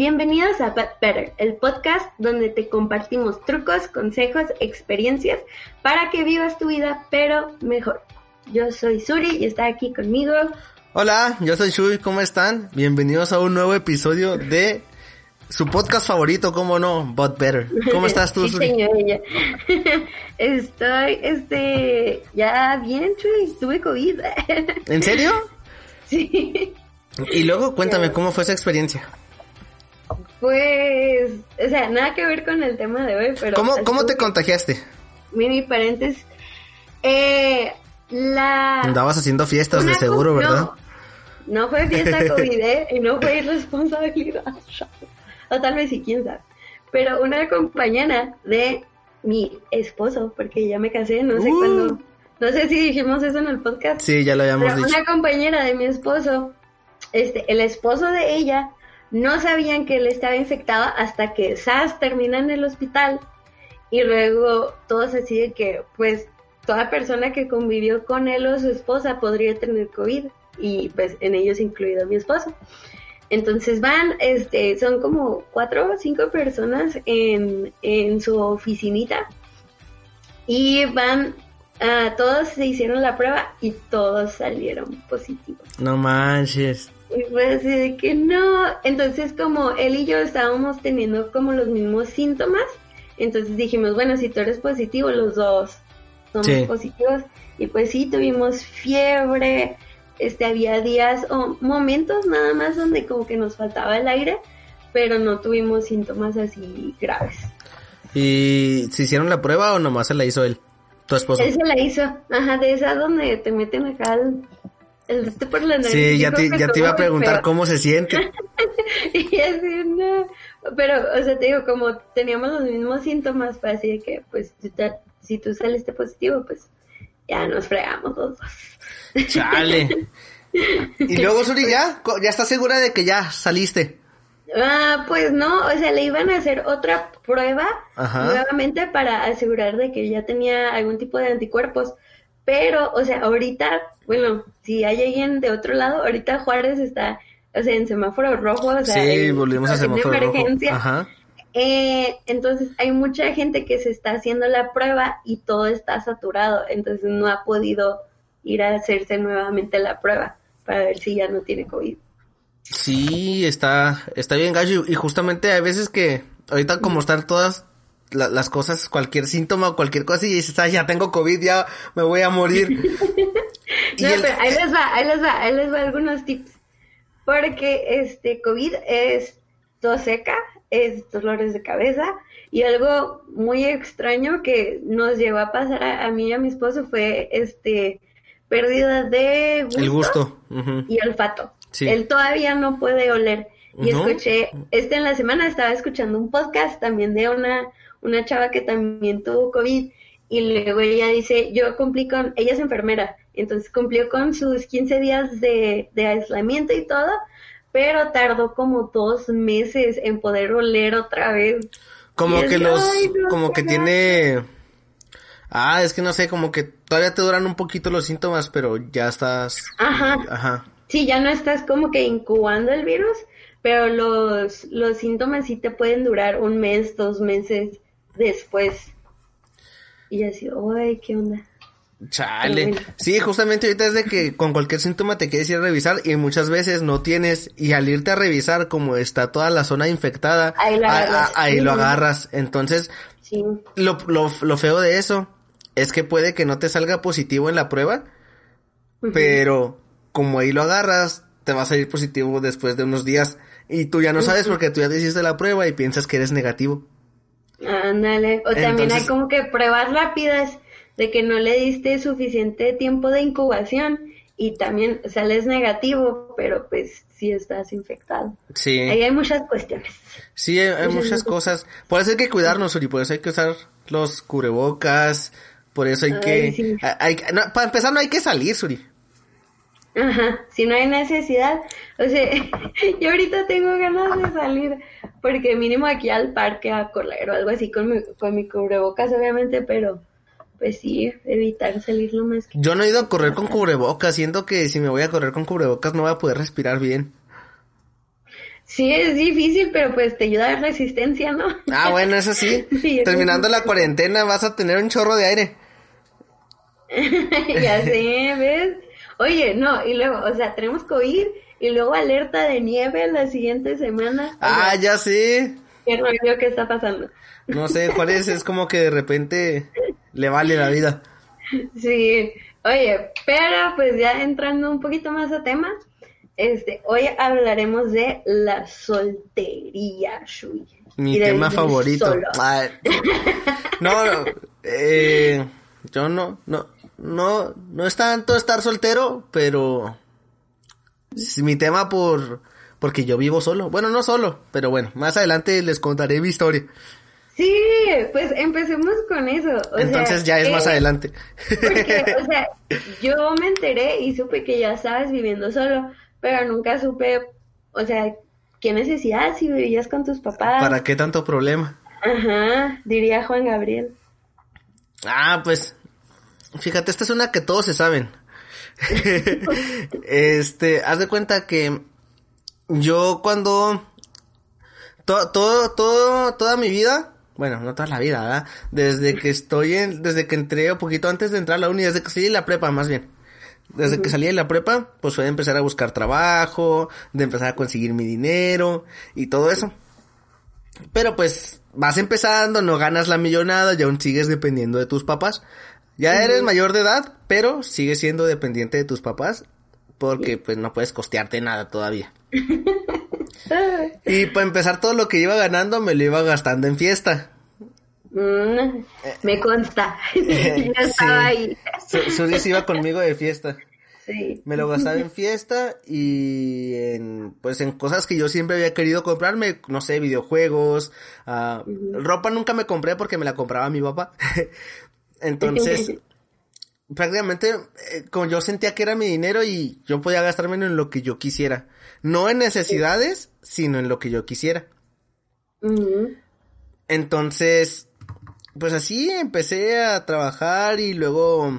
bienvenidos a But Better, el podcast donde te compartimos trucos, consejos, experiencias para que vivas tu vida, pero mejor. Yo soy Suri y está aquí conmigo. Hola, yo soy Shui, ¿cómo están? Bienvenidos a un nuevo episodio de su podcast favorito, ¿cómo no? But Better. ¿Cómo estás tú, Sí, Suri? señorita. Estoy, este, ya bien, Shui, tuve COVID. ¿En serio? sí. Y luego cuéntame cómo fue esa experiencia. Pues, o sea, nada que ver con el tema de hoy, pero... ¿Cómo, cómo te contagiaste? Mini paréntesis. Eh, la... Andabas haciendo fiestas de seguro, ¿verdad? No, no fue fiesta COVID ¿eh? y no fue irresponsabilidad. O tal vez sí, quién sabe. Pero una compañera de mi esposo, porque ya me casé, no sé Uh. cuándo. No sé si dijimos eso en el podcast. Sí, ya lo habíamos Pero dicho. una compañera de mi esposo, este, el esposo de ella, no sabían que él estaba infectado hasta que SAS termina en el hospital y luego todos así de que, pues, toda persona que convivió con él o su esposa podría tener COVID y pues en ellos incluido mi esposo. Entonces van, este, son como cuatro o cinco personas en, en su oficinita y van, ah, todos se hicieron la prueba y todos salieron positivos. No manches. Y fue así de que no, entonces como él y yo estábamos teniendo como los mismos síntomas, entonces dijimos, bueno, si tú eres positivo, los dos somos Sí. positivos. Y pues sí, tuvimos fiebre, este, había días o momentos nada más donde como que nos faltaba el aire, pero no tuvimos síntomas así graves. ¿Y se hicieron la prueba o nomás se la hizo él? Tu esposo. Él se la hizo, ajá, de esa donde te meten acá el, este por la nariz. Sí, ya te, ya te iba a preguntar feo. cómo se siente. Y así, no. Pero, o sea, te digo, como teníamos los mismos síntomas, fue así de que, pues, si, te- si tú saliste positivo, pues, ya nos fregamos los dos. Chale. Y luego, Suri, ¿ya? ¿Ya estás segura de que ya saliste? Ah, pues no, o sea, le iban a hacer otra prueba Ajá. nuevamente para asegurar de que ya tenía algún tipo de anticuerpos. Pero, o sea, ahorita, bueno, si hay alguien de otro lado, ahorita Juárez está, o sea, en semáforo rojo, o sea, sí, en volvimos a semáforo rojo. emergencia. Ajá. Eh, entonces hay mucha gente que se está haciendo la prueba y todo está saturado, entonces no ha podido ir a hacerse nuevamente la prueba para ver si ya no tiene COVID. Sí, está, está bien gacho. Y justamente hay veces que ahorita como están todas la- las cosas, cualquier síntoma o cualquier cosa y dices, ay, ya tengo COVID, ya me voy a morir. No, el- pero ahí les va, ahí les va, ahí les va algunos tips. Porque este COVID es tos seca, es dolores de cabeza y algo muy extraño que nos llevó a pasar a, a mí y a mi esposo fue este pérdida de gusto, el gusto. y olfato. Sí. Él todavía no puede oler. Y escuché, este en la semana estaba escuchando un podcast también de una, una chava que también tuvo COVID y luego ella dice, yo cumplí con, ella es enfermera, entonces cumplió con sus 15 días de, de aislamiento y todo, pero tardó como dos meses en poder oler otra vez. Como que los, "Ay, no, como que tiene, ah, es que no sé, como que todavía te duran un poquito los síntomas, pero ya estás, Ajá. ajá. Sí, ya no estás como que incubando el virus, pero los, los síntomas sí te pueden durar un mes, dos meses después. Y así, ay, ¿qué onda? Chale. Bueno. Sí, justamente ahorita es de que con cualquier síntoma te quieres ir a revisar y muchas veces no tienes y al irte a revisar como está toda la zona infectada, Ahí lo a- a- agarras. lo. Entonces, Sí. lo, lo, lo feo de eso es que puede que no te salga positivo en la prueba, pero como ahí lo agarras, te va a salir positivo después de unos días y tú ya no sabes porque tú ya te hiciste la prueba y piensas que eres negativo. Ándale. O también hay como que pruebas rápidas de que no le diste suficiente tiempo de incubación y también sales negativo, pero pues sí estás infectado. Sí. Ahí hay muchas cuestiones. Sí, hay, hay Muchas muchas cosas. Por eso hay que cuidarnos, Uri. Por eso hay que usar los cubrebocas. Por eso hay Ay, que... sí. hay- hay- no, para empezar, no hay que salir, Suri. Ajá, si no hay necesidad, o sea, yo ahorita tengo ganas de salir, porque mínimo aquí al parque a correr o algo así con mi, con mi cubrebocas, obviamente, pero pues sí, evitar salir lo más que... Yo no he ido a correr con cubrebocas. Siento que si me voy a correr con cubrebocas no voy a poder respirar bien. Sí, es difícil, pero pues te ayuda a la resistencia, ¿no? Ah, bueno, eso sí. Sí, Terminando sí. la cuarentena vas a tener un chorro de aire. ya sé, ¿ves? Oye, no, y luego, o sea, tenemos COVID y luego alerta de nieve la siguiente semana. Ah, ya sé. ¿Qué rollo que está pasando? No sé, cuál es, es como que de repente le vale la vida. Sí, oye, pero pues ya entrando un poquito más a tema, este, hoy hablaremos de la soltería, Shui. Mi tema favorito. Ay, no, no, eh, yo no, no, no, no es tanto estar soltero, pero es mi tema por, porque yo vivo solo. Bueno, no solo, pero bueno, más adelante les contaré mi historia. Sí, pues empecemos con eso. o sea, Entonces ya es más eh, adelante. Porque, o sea, yo me enteré y supe que ya estabas viviendo solo, pero nunca supe, o sea, qué necesidad si vivías con tus papás. ¿Para qué tanto problema? Ajá, diría Juan Gabriel. Ah, pues, fíjate, esta es una que todos se saben. este, haz de cuenta que yo cuando todo, todo, todo, toda mi vida, bueno, no toda la vida, ¿verdad? Desde que estoy en, desde que entré, un poquito antes de entrar a la uni, desde que salí de la prepa, más bien. Desde que salí de la prepa, pues fue de empezar a buscar trabajo, de empezar a conseguir mi dinero y todo eso. Pero pues vas empezando, no ganas la millonada y aún sigues dependiendo de tus papás. Ya eres mayor de edad, pero sigues siendo dependiente de tus papás porque pues no puedes costearte nada todavía. Y para empezar todo lo que iba ganando me lo iba gastando en fiesta. Mm, me consta. Eh, ya estaba ahí. Su- Suri se iba conmigo de fiesta. Sí. Me lo gastaba en fiesta y en, pues en cosas que yo siempre había querido comprarme, no sé, videojuegos, ah, ropa nunca me compré porque me la compraba mi papá. Entonces, prácticamente, eh, como yo sentía que era mi dinero y yo podía gastármelo en lo que yo quisiera. No en necesidades, sino en lo que yo quisiera. Entonces, pues así empecé a trabajar y luego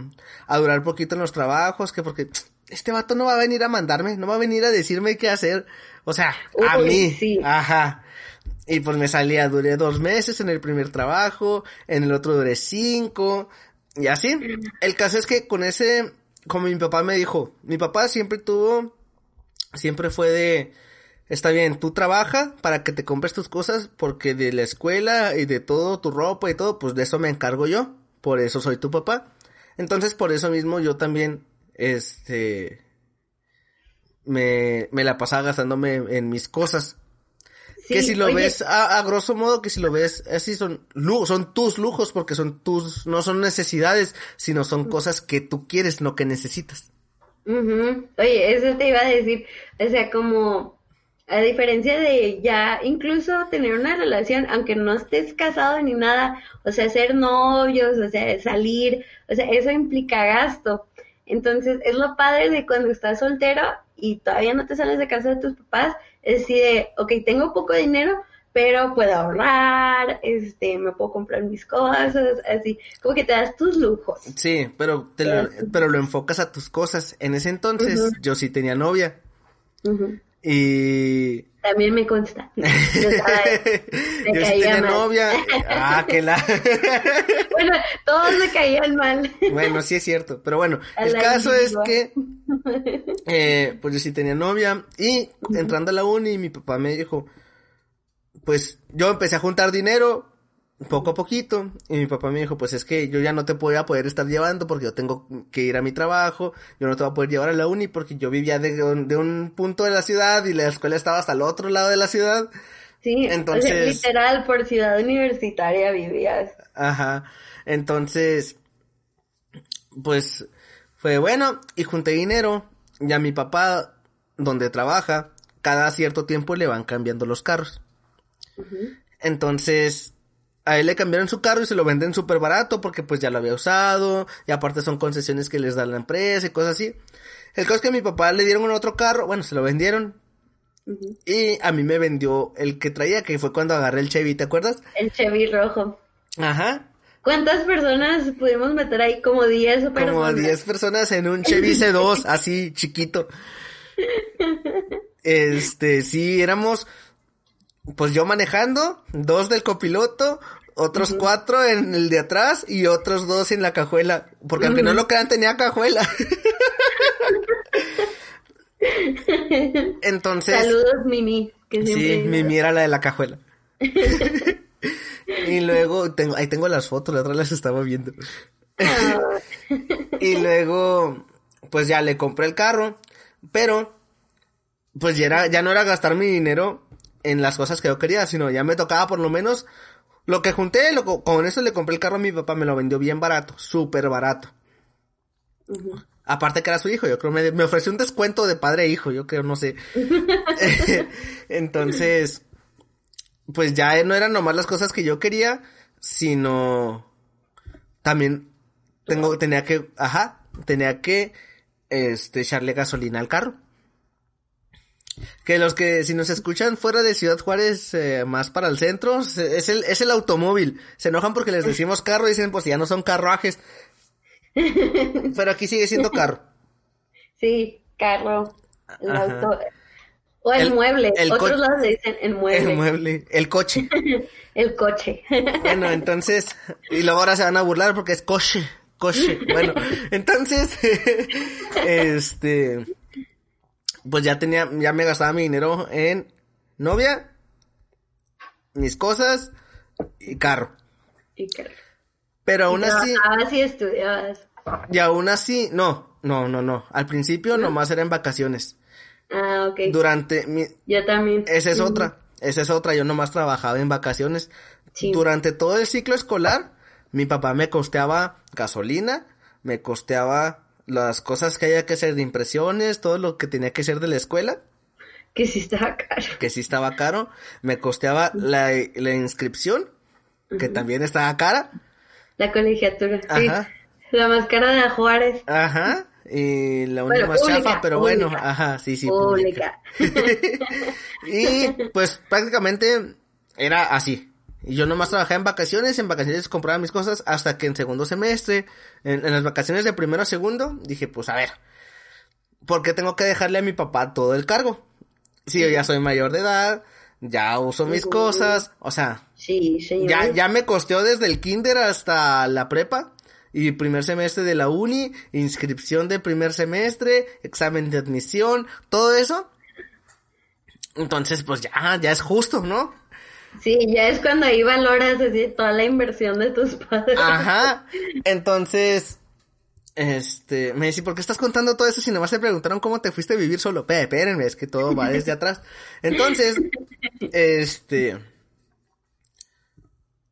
a durar poquito en los trabajos, que porque este vato no va a venir a mandarme, no va a venir a decirme qué hacer. O sea, a mí. sí. Ajá. Y pues me salía, duré dos meses en el primer trabajo, en el otro duré cinco, y así. El caso es que con ese, como mi papá me dijo, mi papá siempre tuvo, siempre fue de, está bien, tú trabaja para que te compres tus cosas, porque de la escuela y de todo, tu ropa y todo, pues de eso me encargo yo, por eso soy tu papá. Entonces, por eso mismo yo también, este, me, me la pasaba gastándome en mis cosas. Que si lo oye, ves a, a grosso modo, que si lo ves así son lu- son tus lujos porque son tus, no son necesidades, sino son cosas que tú quieres, no que necesitas. Ujú. Oye, eso te iba a decir, o sea, como a diferencia de ya incluso tener una relación, aunque no estés casado ni nada, o sea, ser novios, o sea, salir, o sea, eso implica gasto. Entonces, es lo padre de cuando estás soltero y todavía no te sales de casa de tus papás, es así de, ok, tengo poco dinero, pero puedo ahorrar, este, me puedo comprar mis cosas, así, como que te das tus lujos. Sí, pero te lo, pero lo enfocas a tus cosas. En ese entonces yo sí tenía novia. Y También me consta. Yo sí caía tenía mal. novia. Ah, que la Bueno, todos me caían mal. Bueno, sí es cierto, pero bueno, A el caso es que, eh, pues yo sí tenía novia y entrando a la uni mi papá me dijo, pues yo empecé a juntar dinero poco a poquito y mi papá me dijo, pues es que yo ya no te voy a poder estar llevando porque yo tengo que ir a mi trabajo, yo no te voy a poder llevar a la uni porque yo vivía de, un- de un punto de la ciudad y la escuela estaba hasta el otro lado de la ciudad. Sí, o sea, Entonces- literal, por ciudad universitaria vivías. Ajá. Entonces, pues fue bueno y junté dinero. Y a mi papá, donde trabaja, cada cierto tiempo le van cambiando los carros. Entonces, a él le cambiaron su carro y se lo venden súper barato porque pues ya lo había usado. Y aparte son concesiones que les da la empresa y cosas así. El caso es que a mi papá le dieron un otro carro, bueno, se lo vendieron. Y a mí me vendió el que traía, que fue cuando agarré el Chevy, ¿te acuerdas? El Chevy rojo. Ajá. ¿Cuántas personas pudimos meter ahí? Como 10 personas. Como 10 personas en un Chevy C2, así chiquito. Este, sí, éramos, pues yo manejando, dos del copiloto, otros cuatro en el de atrás y otros dos en la cajuela. Porque aunque no lo crean, tenía cajuela. Entonces. Saludos, Mimi. Que sí, Mimi era la de la cajuela. y luego, tengo, ahí tengo las fotos, la otra las estaba viendo. Ah. y luego, pues ya le compré el carro, pero, pues ya, era, ya no era gastar mi dinero en las cosas que yo quería, sino ya me tocaba por lo menos lo que junté, lo, con eso le compré el carro a mi papá, me lo vendió bien barato, súper barato. Aparte que era su hijo, yo creo, me, me ofreció un descuento de padre e hijo, yo creo, no sé. Entonces, pues ya no eran nomás las cosas que yo quería, sino también tengo, tenía que, ajá, tenía que, este, echarle gasolina al carro. Que los que, si nos escuchan fuera de Ciudad Juárez, eh, más para el centro, es el, es el automóvil. Se enojan porque les decimos carro y dicen, pues ya no son carruajes. Pero aquí sigue siendo carro. Sí, carro. El auto. O el, mueble. El Otros lados dicen el mueble. El mueble. El coche. el coche. bueno, entonces, y luego ahora se van a burlar porque es coche. Coche. Bueno, entonces, este, pues ya tenía, ya me gastaba mi dinero en novia, mis cosas y carro. Y carro. Pero aún así. Así estudiabas. Y aún así, no, no, no, no. Al principio nomás era en vacaciones. Ah, ok. Durante mi... Yo también. Esa es otra, esa es otra. Yo nomás trabajaba en vacaciones. Durante todo el ciclo escolar, mi papá me costeaba gasolina, me costeaba las cosas que había que hacer de impresiones, todo lo que tenía que hacer de la escuela. Que sí estaba caro. Que sí estaba caro. Me costeaba la, la inscripción, que también estaba cara. La colegiatura, Ajá. La más cara de Juárez. Ajá. Y la única más chafa, pero bueno, ajá, sí, sí. Pública. y pues prácticamente era así. Y yo nomás trabajaba en vacaciones, en vacaciones compraba mis cosas, hasta que en segundo semestre, en, las vacaciones de primero a segundo, dije, pues a ver, ¿por qué tengo que dejarle a mi papá todo el cargo? Si yo ya soy mayor de edad, ya uso mis cosas, o sea, sí, ya, ya me costeó desde el kinder hasta la prepa, y primer semestre de la uni, inscripción de primer semestre, examen de admisión, todo eso. Entonces, pues ya, ya es justo, ¿no? Sí, ya es cuando ahí valoras así toda la inversión de tus padres. Ajá. Entonces, este, me dice, ¿por qué estás contando todo eso si nomás te preguntaron cómo te fuiste a vivir solo? Espérenme, es que todo va desde atrás. Entonces, este,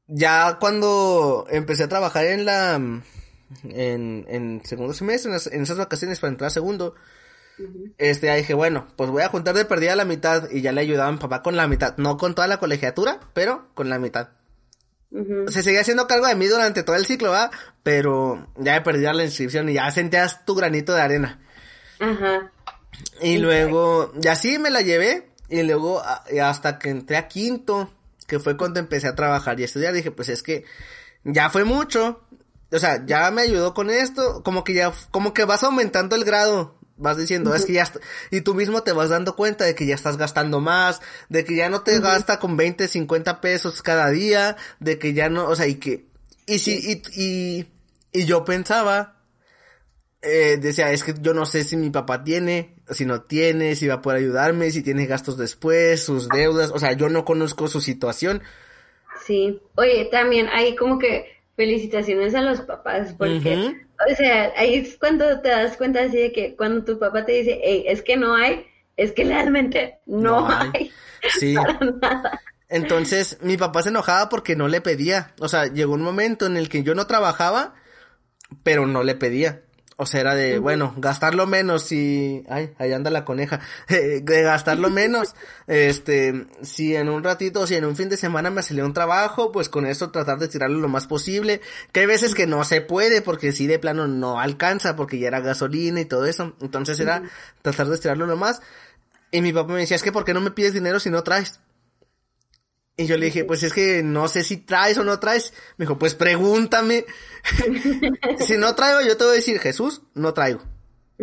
ya cuando empecé a trabajar en la en, en segundo semestre, en, esas vacaciones para entrar a segundo, este ya dije, bueno, pues voy a juntar de perdida la mitad y ya le ayudaba a mi papá con la mitad, no con toda la colegiatura, pero con la mitad. Se seguía haciendo cargo de mí durante todo el ciclo, ¿va? Pero ya he perdido la inscripción y ya sentías tu granito de arena. Ajá. Y luego, ya sí me la llevé. Y luego, hasta que entré a quinto, que fue cuando empecé a trabajar y estudiar, dije, pues es que ya fue mucho, o sea, ya me ayudó con esto, como que ya, como que vas aumentando el grado, vas diciendo, es que ya, y tú mismo te vas dando cuenta de que ya estás gastando más, de que ya no te gasta con 20, 50 pesos cada día, de que ya no, o sea, y que, y si, y, y, y yo pensaba, eh, decía, es que yo no sé si mi papá tiene, si no tiene, si va a poder ayudarme, si tiene gastos después, sus deudas, o sea, yo no conozco su situación. Sí, oye, también hay como que felicitaciones a los papás, porque, o sea, ahí es cuando te das cuenta así de que cuando tu papá te dice, hey, es que no hay, es que realmente no, hay. Sí. nada. Entonces, mi papá se enojaba porque no le pedía, o sea, llegó un momento en el que yo no trabajaba, pero no le pedía. O sea, era de, bueno, gastarlo menos y, ay, ahí anda la coneja, de gastarlo menos, este, si en un ratito, si en un fin de semana me salió un trabajo, pues con eso tratar de tirarlo lo más posible, que hay veces que no se puede, porque si de plano no alcanza, porque ya era gasolina y todo eso, entonces era tratar de tirarlo lo más, y mi papá me decía, es que ¿por qué no me pides dinero si no traes? Y yo le dije, pues es que no sé si traes o no traes. Me dijo, pues pregúntame. si no traigo, yo te voy a decir, Jesús, no traigo.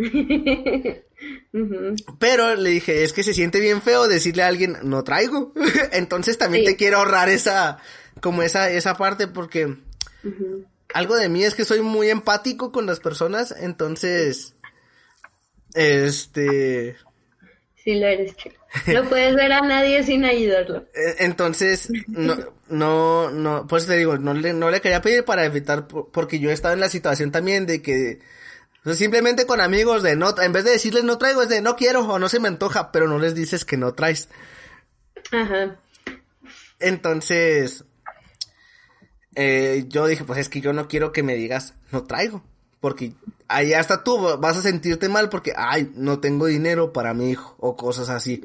Pero le dije, es que se siente bien feo decirle a alguien, no traigo. Entonces también te quiero ahorrar esa, como esa, esa parte porque algo de mí es que soy muy empático con las personas, entonces, este... Sí, lo eres, No puedes ver a nadie sin ayudarlo. E, entonces, no, no, no, pues te digo, no le, no le quería pedir para evitar, porque yo he estado en la situación también de que simplemente con amigos de no, en vez de decirles no traigo, es de no quiero o no se me antoja, pero no les dices que no traes. Ajá. Entonces, eh, yo dije, pues es que yo no quiero que me digas no traigo, porque ahí hasta tú vas a sentirte mal porque, ay, no tengo dinero para mi hijo o cosas así.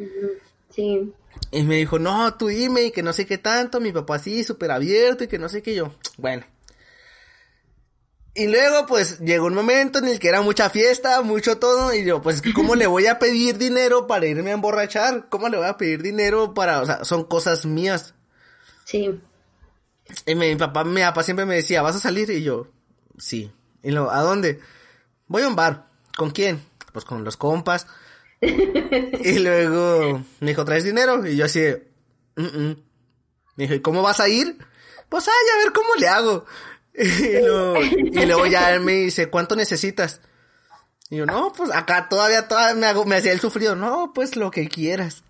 Sí. Y me dijo, no, tú dime y que no sé qué tanto, mi papá así, súper abierto y que no sé qué yo. Bueno, y luego, pues, llegó un momento en el que era mucha fiesta, mucho todo, y yo, pues, ¿cómo le voy a pedir dinero para irme a emborrachar? ¿Cómo le voy a pedir dinero para, o sea, son cosas mías? Sí. Y mi, papá, mi papá siempre me decía, ¿vas a salir? Y yo, sí. Y luego, ¿a dónde? Voy a un bar. ¿Con quién? Pues con los compas. y luego me dijo, ¿traes dinero? Y yo así, mm, mm". me dijo, ¿y cómo vas a ir? Pues, ay, a ver cómo le hago. Y luego, ya él me dice, ¿cuánto necesitas? Y yo, no, pues acá todavía, todavía me, hago, me hacía el sufrido. No, pues lo que quieras.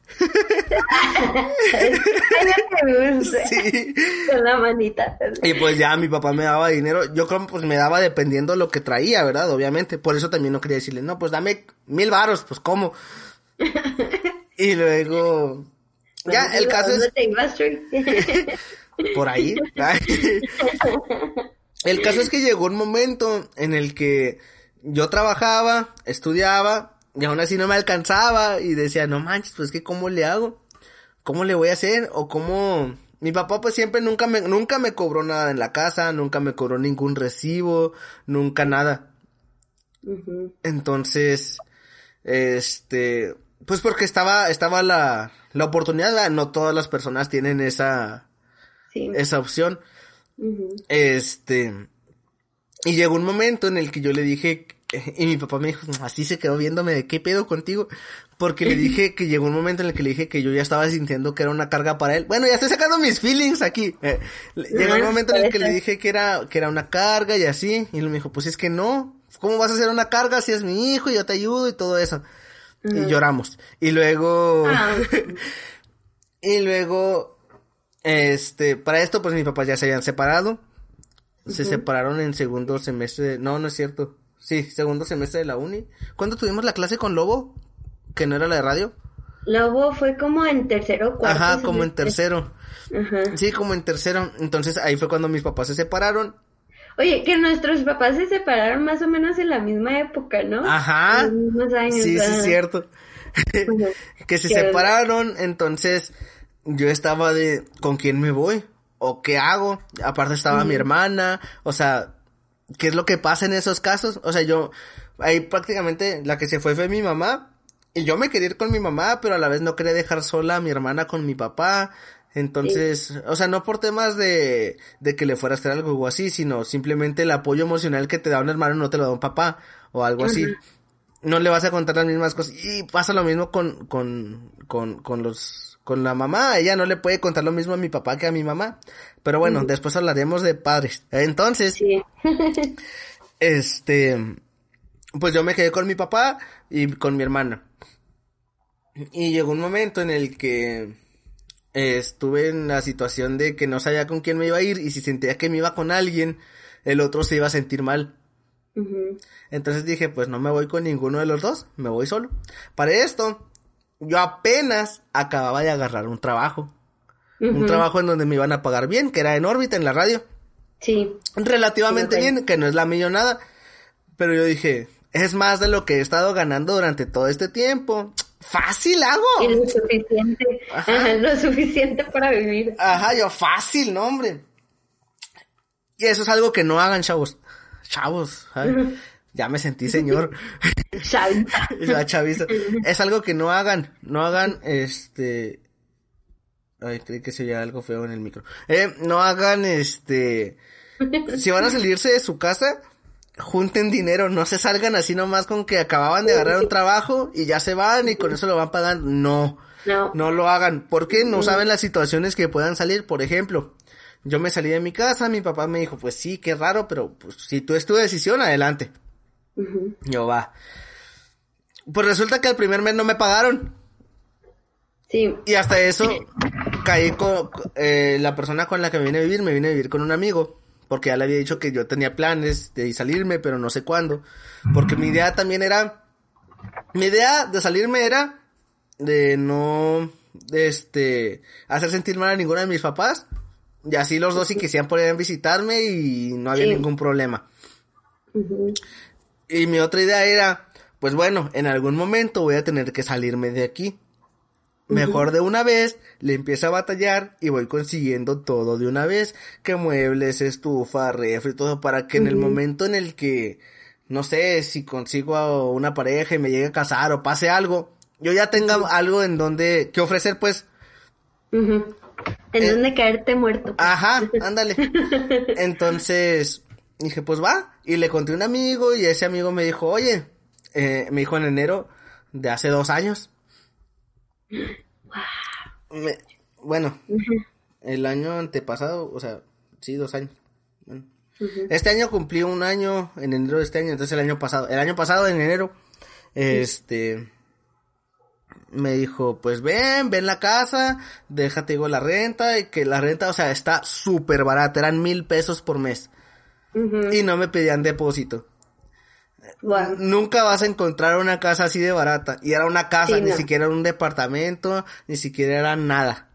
sí. Con la manita. Y pues ya mi papá me daba dinero. Yo creo pues me daba dependiendo lo que traía, ¿verdad? Obviamente. Por eso también no quería decirle, no, pues dame mil varos, pues ¿cómo? y luego... Ya, el caso es... Por ahí. el caso es que llegó un momento en el que yo trabajaba, estudiaba, y aún así no me alcanzaba, y decía, no manches, pues que cómo le hago, cómo le voy a hacer, o cómo, mi papá pues siempre nunca me, nunca me cobró nada en la casa, nunca me cobró ningún recibo, nunca nada. Entonces, este, pues porque estaba, estaba la, la oportunidad, no todas las personas tienen esa, esa opción. Este, y llegó un momento en el que yo le dije, y mi papá me dijo, así se quedó viéndome de qué pedo contigo, porque le dije que llegó un momento en el que le dije que yo ya estaba sintiendo que era una carga para él. Bueno, ya estoy sacando mis feelings aquí. Eh, llegó un momento en el que le dije que era, que era una carga y así, y él me dijo, pues es que no, ¿cómo vas a hacer una carga si es mi hijo y yo te ayudo y todo eso? Y lloramos. Y luego, ah. y luego, este, para esto, pues mis papás ya se habían separado. Se separaron en segundo semestre. No, no es cierto. Sí, segundo semestre de la uni. ¿Cuándo tuvimos la clase con Lobo? Que no era la de radio. Lobo fue como en tercero cuarto. Ajá, como en tercero. Ajá. Sí, como en tercero. Entonces ahí fue cuando mis papás se separaron. Oye, que nuestros papás se separaron más o menos en la misma época, ¿no? Ajá. Sí, sí, es cierto. que se separaron, entonces yo estaba de, ¿con quién me voy? ¿O qué hago? Aparte estaba mi hermana, o sea, ¿qué es lo que pasa en esos casos? O sea, yo, ahí prácticamente la que se fue fue mi mamá, y yo me quería ir con mi mamá, pero a la vez no quería dejar sola a mi hermana con mi papá. Entonces, o sea, no por temas de, de que le fuera a hacer algo o así, sino simplemente el apoyo emocional que te da un hermano no te lo da un papá o algo así. No le vas a contar las mismas cosas. Y pasa lo mismo con, con, con, con los con la mamá. Ella no le puede contar lo mismo a mi papá que a mi mamá. Pero bueno, después hablaremos de padres. Entonces, este, pues yo me quedé con mi papá y con mi hermana. Y llegó un momento en el que estuve en la situación de que no sabía con quién me iba a ir y si sentía que me iba con alguien, el otro se iba a sentir mal. Entonces dije, pues no me voy con ninguno de los dos, me voy solo. Para esto, yo apenas acababa de agarrar un trabajo. Un trabajo en donde me iban a pagar bien, que era en órbita, en la radio. Sí. Relativamente bien, que no es la millonada. Pero yo dije, es más de lo que he estado ganando durante todo este tiempo. Fácil hago. Y lo suficiente. lo suficiente para vivir. Ajá, yo fácil, no, hombre. Y eso es algo que no hagan, chavos. Chavos. Ya me sentí señor. La chaviza. Es algo que no hagan, no hagan, este... Ay, creí que se veía algo feo en el micro. Eh, no hagan, este... Si van a salirse de su casa, junten dinero, no se salgan así nomás con que acababan de agarrar un trabajo y ya se van y con eso lo van pagando. No, No. no lo hagan, porque no saben las situaciones que puedan salir. Por ejemplo, yo me salí de mi casa, mi papá me dijo, pues sí, qué raro, pero pues si tú es tu decisión, adelante. Yo va. Pues resulta que el primer mes no me pagaron. Sí. Y hasta eso caí con eh, la persona con la que me vine a vivir, me vine a vivir con un amigo, porque ya le había dicho que yo tenía planes de salirme, pero no sé cuándo, porque mi idea también era, mi idea de salirme era de no, de este, hacer sentir mal a ninguno de mis papás, y así los dos si quisieran podían visitarme y no había Sí. ningún problema. Y mi otra idea era, pues bueno, en algún momento voy a tener que salirme de aquí. Mejor de una vez, le empiezo a batallar y voy consiguiendo todo de una vez, que muebles, estufa, refri, todo, para que en el momento en el que, no sé, si consigo a una pareja y me llegue a casar o pase algo, yo ya tenga algo en donde, que ofrecer, pues. En Eh, donde caerte muerto. Ajá, ándale. Entonces, dije, pues va. Y le conté a un amigo y ese amigo me dijo, oye, eh, me dijo en enero de hace dos años. Me- bueno, el año antepasado, o sea, sí, dos años. Bueno. Este año cumplí un año en enero de este año, entonces el año pasado, el año pasado en enero, este, me dijo, pues ven, ven la casa, déjate digo la renta, y que la renta, o sea, está súper barata, eran mil pesos por mes, Y no me pedían depósito. Nunca vas a encontrar una casa así de barata, y era una casa, Sí, ni siquiera era un departamento, ni siquiera era nada.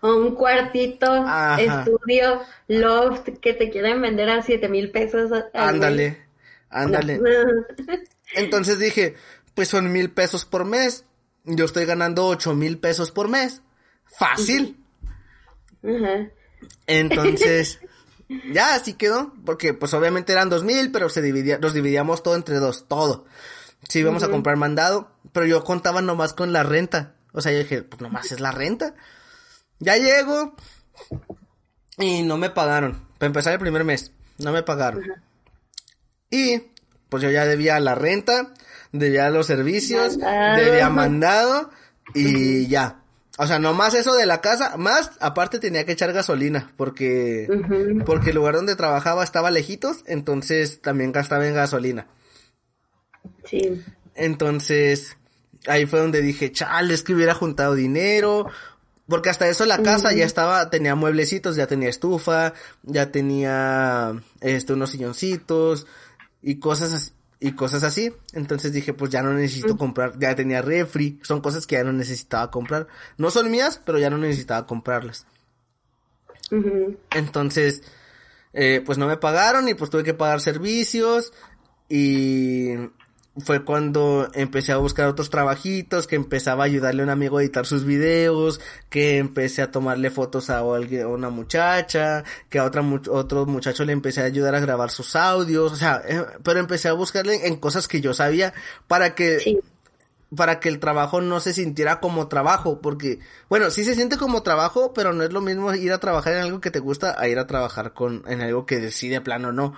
O un cuartito, Ajá. estudio, loft que te quieren vender a siete mil pesos. Ándale, ándale. No. Entonces dije, pues son mil pesos por mes. Yo estoy ganando ocho mil pesos por mes. Fácil. Entonces, ya así quedó. Porque pues obviamente eran dos mil, pero se dividía, nos dividíamos todo entre dos, todo. Sí íbamos a comprar mandado, pero yo contaba nomás con la renta. O sea, yo dije, pues nomás es la renta. Ya llego y no me pagaron. Para empezar el primer mes, no me pagaron. Y pues yo ya debía la renta, debía los servicios, Mandado. debía mandado y ya. O sea, nomás eso de la casa, más aparte tenía que echar gasolina porque porque el lugar donde trabajaba estaba lejitos, entonces también gastaba en gasolina. Sí. Entonces, ahí fue donde dije, chale, es que hubiera juntado dinero. Porque hasta eso la casa ya estaba, tenía mueblecitos, ya tenía estufa, ya tenía, este, unos silloncitos y cosas así, y cosas así. Entonces dije, pues ya no necesito comprar, ya tenía refri, son cosas que ya no necesitaba comprar. No son mías, pero ya no necesitaba comprarlas. Entonces, eh, pues no me pagaron y pues tuve que pagar servicios y fue cuando empecé a buscar otros trabajitos, que empezaba a ayudarle a un amigo a editar sus videos, que empecé a tomarle fotos a, alguien, a una muchacha, que a otra mu- otro muchacho le empecé a ayudar a grabar sus audios, o sea, eh, pero empecé a buscarle en cosas que yo sabía para que Sí. para que el trabajo no se sintiera como trabajo, porque, bueno, sí se siente como trabajo, pero no es lo mismo ir a trabajar en algo que te gusta a ir a trabajar con, en algo que decide plano no.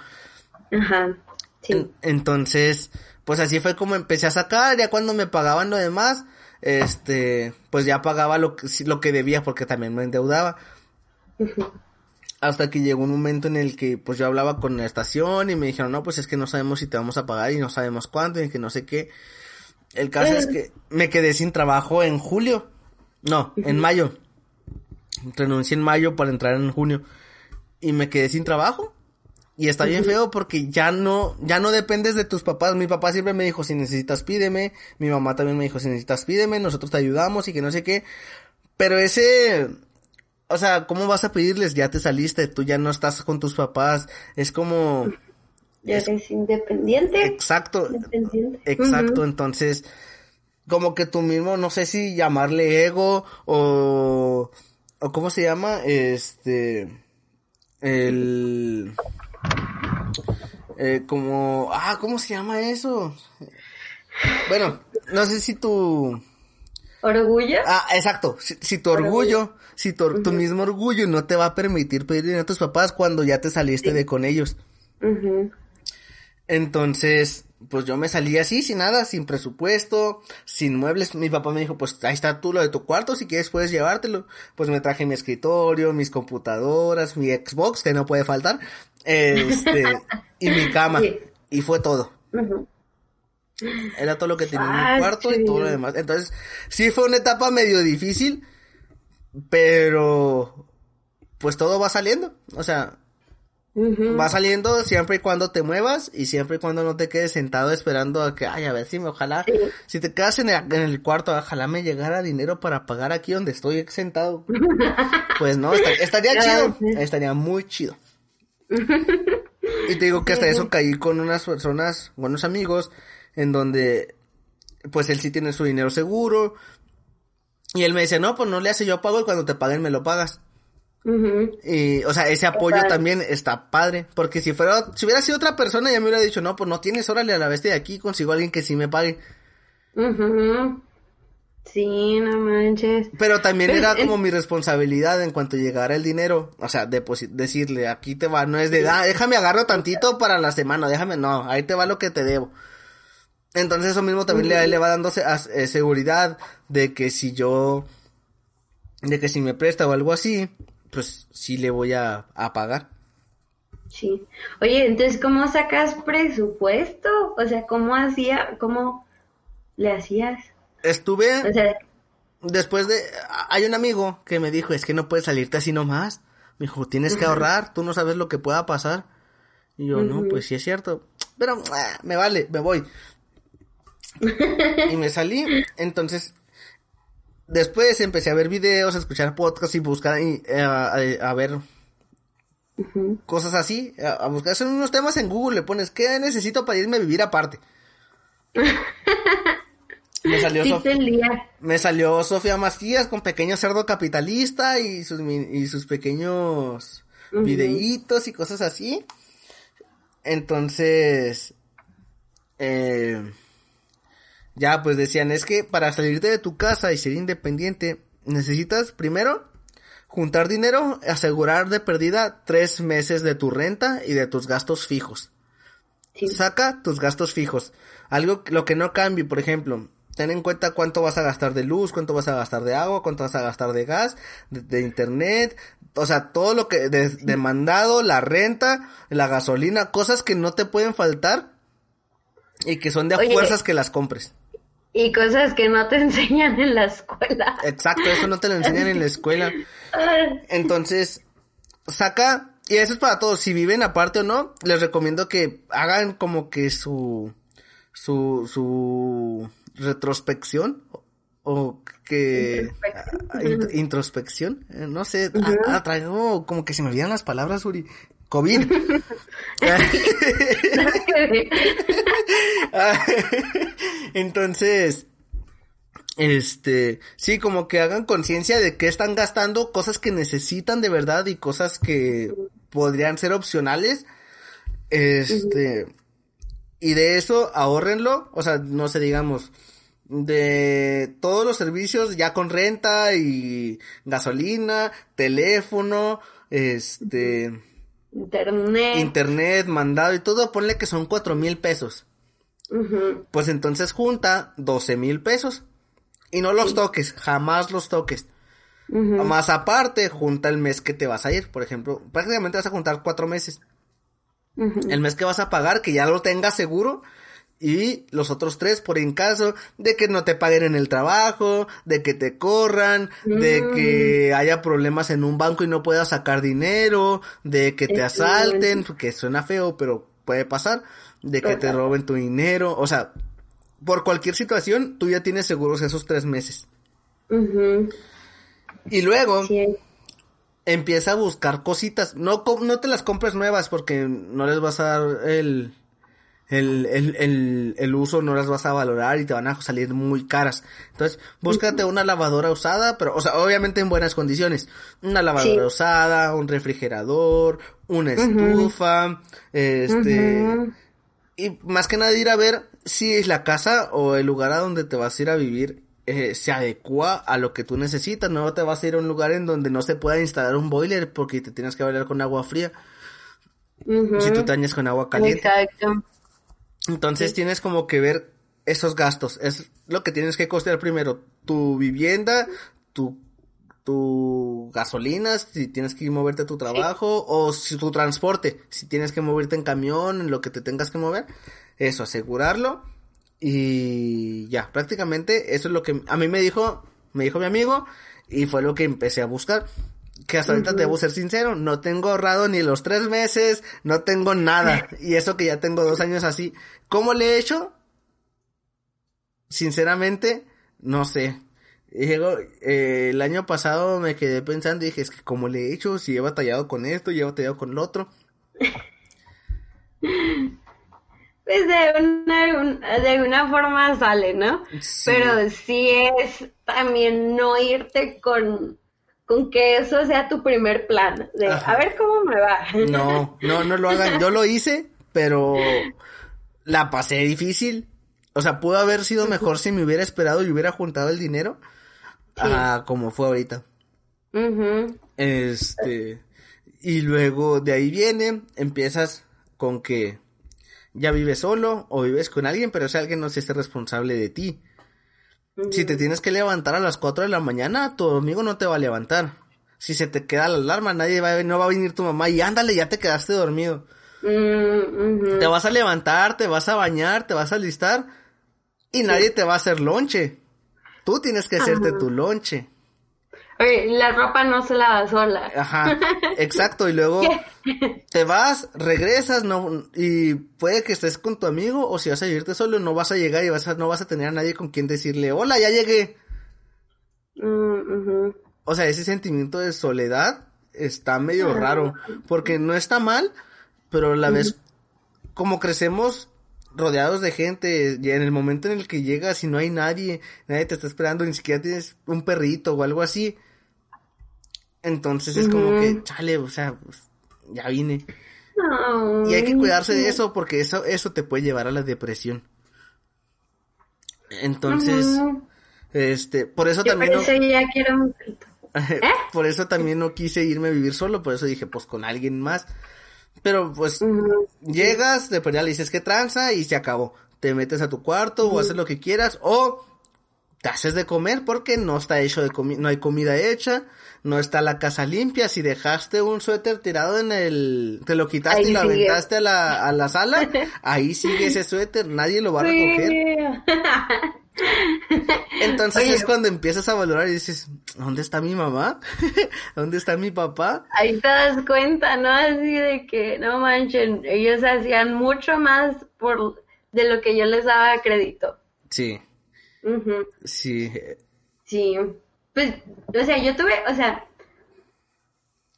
Ajá. Sí. En- entonces, pues así fue como empecé a sacar, ya cuando me pagaban lo demás, este, pues ya pagaba lo que, lo que debía porque también me endeudaba. Hasta que llegó un momento en el que pues yo hablaba con la estación y me dijeron, no, pues es que no sabemos si te vamos a pagar y no sabemos cuánto y que no sé qué. El caso es que me quedé sin trabajo en julio. No, en mayo. Renuncié en mayo para entrar en junio. Y me quedé sin trabajo. Y está bien feo porque ya no, ya no dependes de tus papás. Mi papá siempre me dijo, si necesitas pídeme. Mi mamá también me dijo, si necesitas pídeme, nosotros te ayudamos y que no sé qué. Pero ese, o sea, ¿cómo vas a pedirles? Ya te saliste, tú ya no estás con tus papás. Es como, Ya eres independiente. exacto, Independiente. exacto. Entonces, como que tú mismo, no sé si llamarle ego o, o cómo se llama, este, el, eh, como, ah, ¿cómo se llama eso? Bueno, no sé si tu, ¿Orgullo? Ah, exacto. Si, si tu orgullo, si tu, tu mismo orgullo no te va a permitir pedir dinero a tus papás cuando ya te saliste de con ellos. Entonces, pues yo me salí así, sin nada, sin presupuesto, sin muebles. Mi papá me dijo, pues ahí está tú lo de tu cuarto, si quieres puedes llevártelo. Pues me traje mi escritorio, mis computadoras, mi Xbox, que no puede faltar, este, y mi cama. Y fue todo. Era todo lo que tenía en mi cuarto y todo lo demás. Entonces, sí fue una etapa medio difícil, pero pues todo va saliendo. O sea, Va saliendo siempre y cuando te muevas y siempre y cuando no te quedes sentado esperando a que, ay, a ver si me, ojalá, si te quedas en el, cuarto, ojalá me llegara dinero para pagar aquí donde estoy sentado. pues no, estaría chido, estaría muy chido. y te digo que hasta eso caí con unas personas, buenos amigos, en donde, pues él sí tiene su dinero seguro. Y él me dice, no, pues no le hace yo pago y cuando te paguen me lo pagas. Y, o sea, ese apoyo también está padre, porque si fuera, si hubiera sido otra persona ya me hubiera dicho, no, pues no tienes, órale a la bestia de aquí, consigo a alguien que sí me pague. Sí, no manches. Pero también era como mi responsabilidad en cuanto llegara el dinero, o sea, decirle, aquí te va, no es de, ah, déjame agarro tantito para la semana, déjame, no, ahí te va lo que te debo. Entonces eso mismo también le, le va dando eh, seguridad de que si yo, de que si me presta o algo así, pues sí le voy a, pagar. Sí. Oye, entonces, ¿cómo sacas presupuesto? O sea, ¿cómo hacía, cómo le hacías? Estuve, o sea, después de, hay un amigo que me dijo, es que no puedes salirte así nomás. Me dijo, tienes que ahorrar, tú no sabes lo que pueda pasar. Y yo, no, pues sí es cierto. Pero, ah, me vale, me voy. y me salí, entonces después empecé a ver videos, a escuchar podcasts y buscar eh, a, ver cosas así, a, buscar son unos temas en Google, le pones qué necesito para irme a vivir aparte. me salió me salió Sofía Macías con pequeño cerdo capitalista y sus y sus pequeños videitos y cosas así. Entonces eh ya pues decían, es que para salirte de tu casa y ser independiente, necesitas primero juntar dinero, asegurar de perdida tres meses de tu renta y de tus gastos fijos. Saca tus gastos fijos. Algo, lo que no cambie, por ejemplo, ten en cuenta cuánto vas a gastar de luz, cuánto vas a gastar de agua, cuánto vas a gastar de gas, de, internet, o sea, todo lo que, de, demandado, la renta, la gasolina, cosas que no te pueden faltar y que son de a fuerzas que las compres. Y cosas que no te enseñan en la escuela. Exacto, eso no te lo enseñan en la escuela. Entonces, saca, y eso es para todos, si viven aparte o no, les recomiendo que hagan como que su, su, su retrospección o que introspección, eh, no sé, traigo como que se me olvidan las palabras, Uri. COVID. Entonces, este, sí, como que hagan conciencia de que están gastando cosas que necesitan de verdad y cosas que podrían ser opcionales. Este, y de eso ahorrenlo, o sea, no sé, digamos, de todos los servicios ya con renta y gasolina, teléfono, este, Internet. Internet, mandado y todo, ponle que son cuatro mil pesos. Pues entonces junta doce mil pesos. Y no los toques, jamás los toques. Más aparte, junta el mes que te vas a ir. Por ejemplo, prácticamente vas a juntar cuatro meses. El mes que vas a pagar, que ya lo tengas seguro, y los otros tres por en caso de que no te paguen en el trabajo, de que te corran, de mm. que haya problemas en un banco y no puedas sacar dinero, de que te asalten, que suena feo, pero puede pasar, de que te roben tu dinero, o sea, por cualquier situación tú ya tienes seguros esos tres meses. Y luego empieza a buscar cositas, no, no te las compres nuevas porque no les vas a dar el el, el, el, el, uso no las vas a valorar y te van a salir muy caras. Entonces, búscate una lavadora usada, pero, o sea, obviamente en buenas condiciones. Una lavadora usada, un refrigerador, una estufa, este, y más que nada ir a ver si es la casa o el lugar a donde te vas a ir a vivir eh, se adecua a lo que tú necesitas. No te vas a ir a un lugar en donde no se pueda instalar un boiler porque te tienes que bailar con agua fría. Si tú te con agua caliente. Exacto. Entonces tienes como que ver esos gastos. Es lo que tienes que costear primero. Tu vivienda, tu, tu gasolina, si tienes que moverte a tu trabajo, o si tu transporte, si tienes que moverte en camión, en lo que te tengas que mover. Eso, asegurarlo. Y ya, prácticamente eso es lo que a mí me dijo, me dijo mi amigo, y fue lo que empecé a buscar. Que hasta ahorita debo ser sincero, no tengo ahorrado ni los tres meses, no tengo nada. Y eso que ya tengo dos años así. ¿Cómo le he hecho? Sinceramente, no sé. Eh, el año pasado me quedé pensando y dije, es que como le he hecho, si he batallado con esto, y he batallado con lo otro. Pues de una, de una forma sale, ¿no? Pero sí es también no irte con, con que eso sea tu primer plan, de a ver cómo me va. No, no, no lo hagan. Yo lo hice, pero la pasé difícil. O sea, pudo haber sido mejor si me hubiera esperado y hubiera juntado el dinero a como fue ahorita. Este, y luego de ahí viene, empiezas con que ya vives solo o vives con alguien, pero ese alguien no se esté responsable de ti. Si te tienes que levantar a las 4 de la mañana, tu amigo no te va a levantar. Si se te queda la alarma, nadie va a, no va a venir tu mamá y ándale, ya te quedaste dormido. Mm, te vas a levantar, te vas a bañar, te vas a listar y nadie te va a hacer lonche. Tú tienes que hacerte tu lonche. Oye, la ropa no se lava sola. Ajá, exacto. Y luego te vas, regresas, no, y puede que estés con tu amigo, o si vas a irte solo, no vas a llegar y vas a, no vas a tener a nadie con quien decirle, hola, ya llegué. Mm, o sea, ese sentimiento de soledad está medio raro, porque no está mal, pero a la vez, como crecemos rodeados de gente, y en el momento en el que llegas y no hay nadie, nadie te está esperando, ni siquiera tienes un perrito o algo así. Entonces es como que, chale, o sea, pues, ya vine. y hay que cuidarse de eso porque eso, eso te puede llevar a la depresión. Entonces, este, por eso también... Por eso también no quise irme a vivir solo, por eso dije, pues con alguien más. Pero pues llegas, de ya le dices que tranza y se acabó. Te metes a tu cuarto o haces lo que quieras o te haces de comer porque no está hecho de comida, no hay comida hecha, no está la casa limpia. Si dejaste un suéter tirado en el, te lo quitaste y lo aventaste a la, a la sala, ahí sigue ese suéter, nadie lo va a recoger. Entonces es cuando empiezas a valorar y dices, ¿dónde está mi mamá? ¿Dónde está mi papá? Ahí te das cuenta, ¿no? Así de que, no manchen, ellos hacían mucho más por de lo que yo les daba crédito. Sí. Sí. Sí. Pues, o sea, yo tuve, o sea,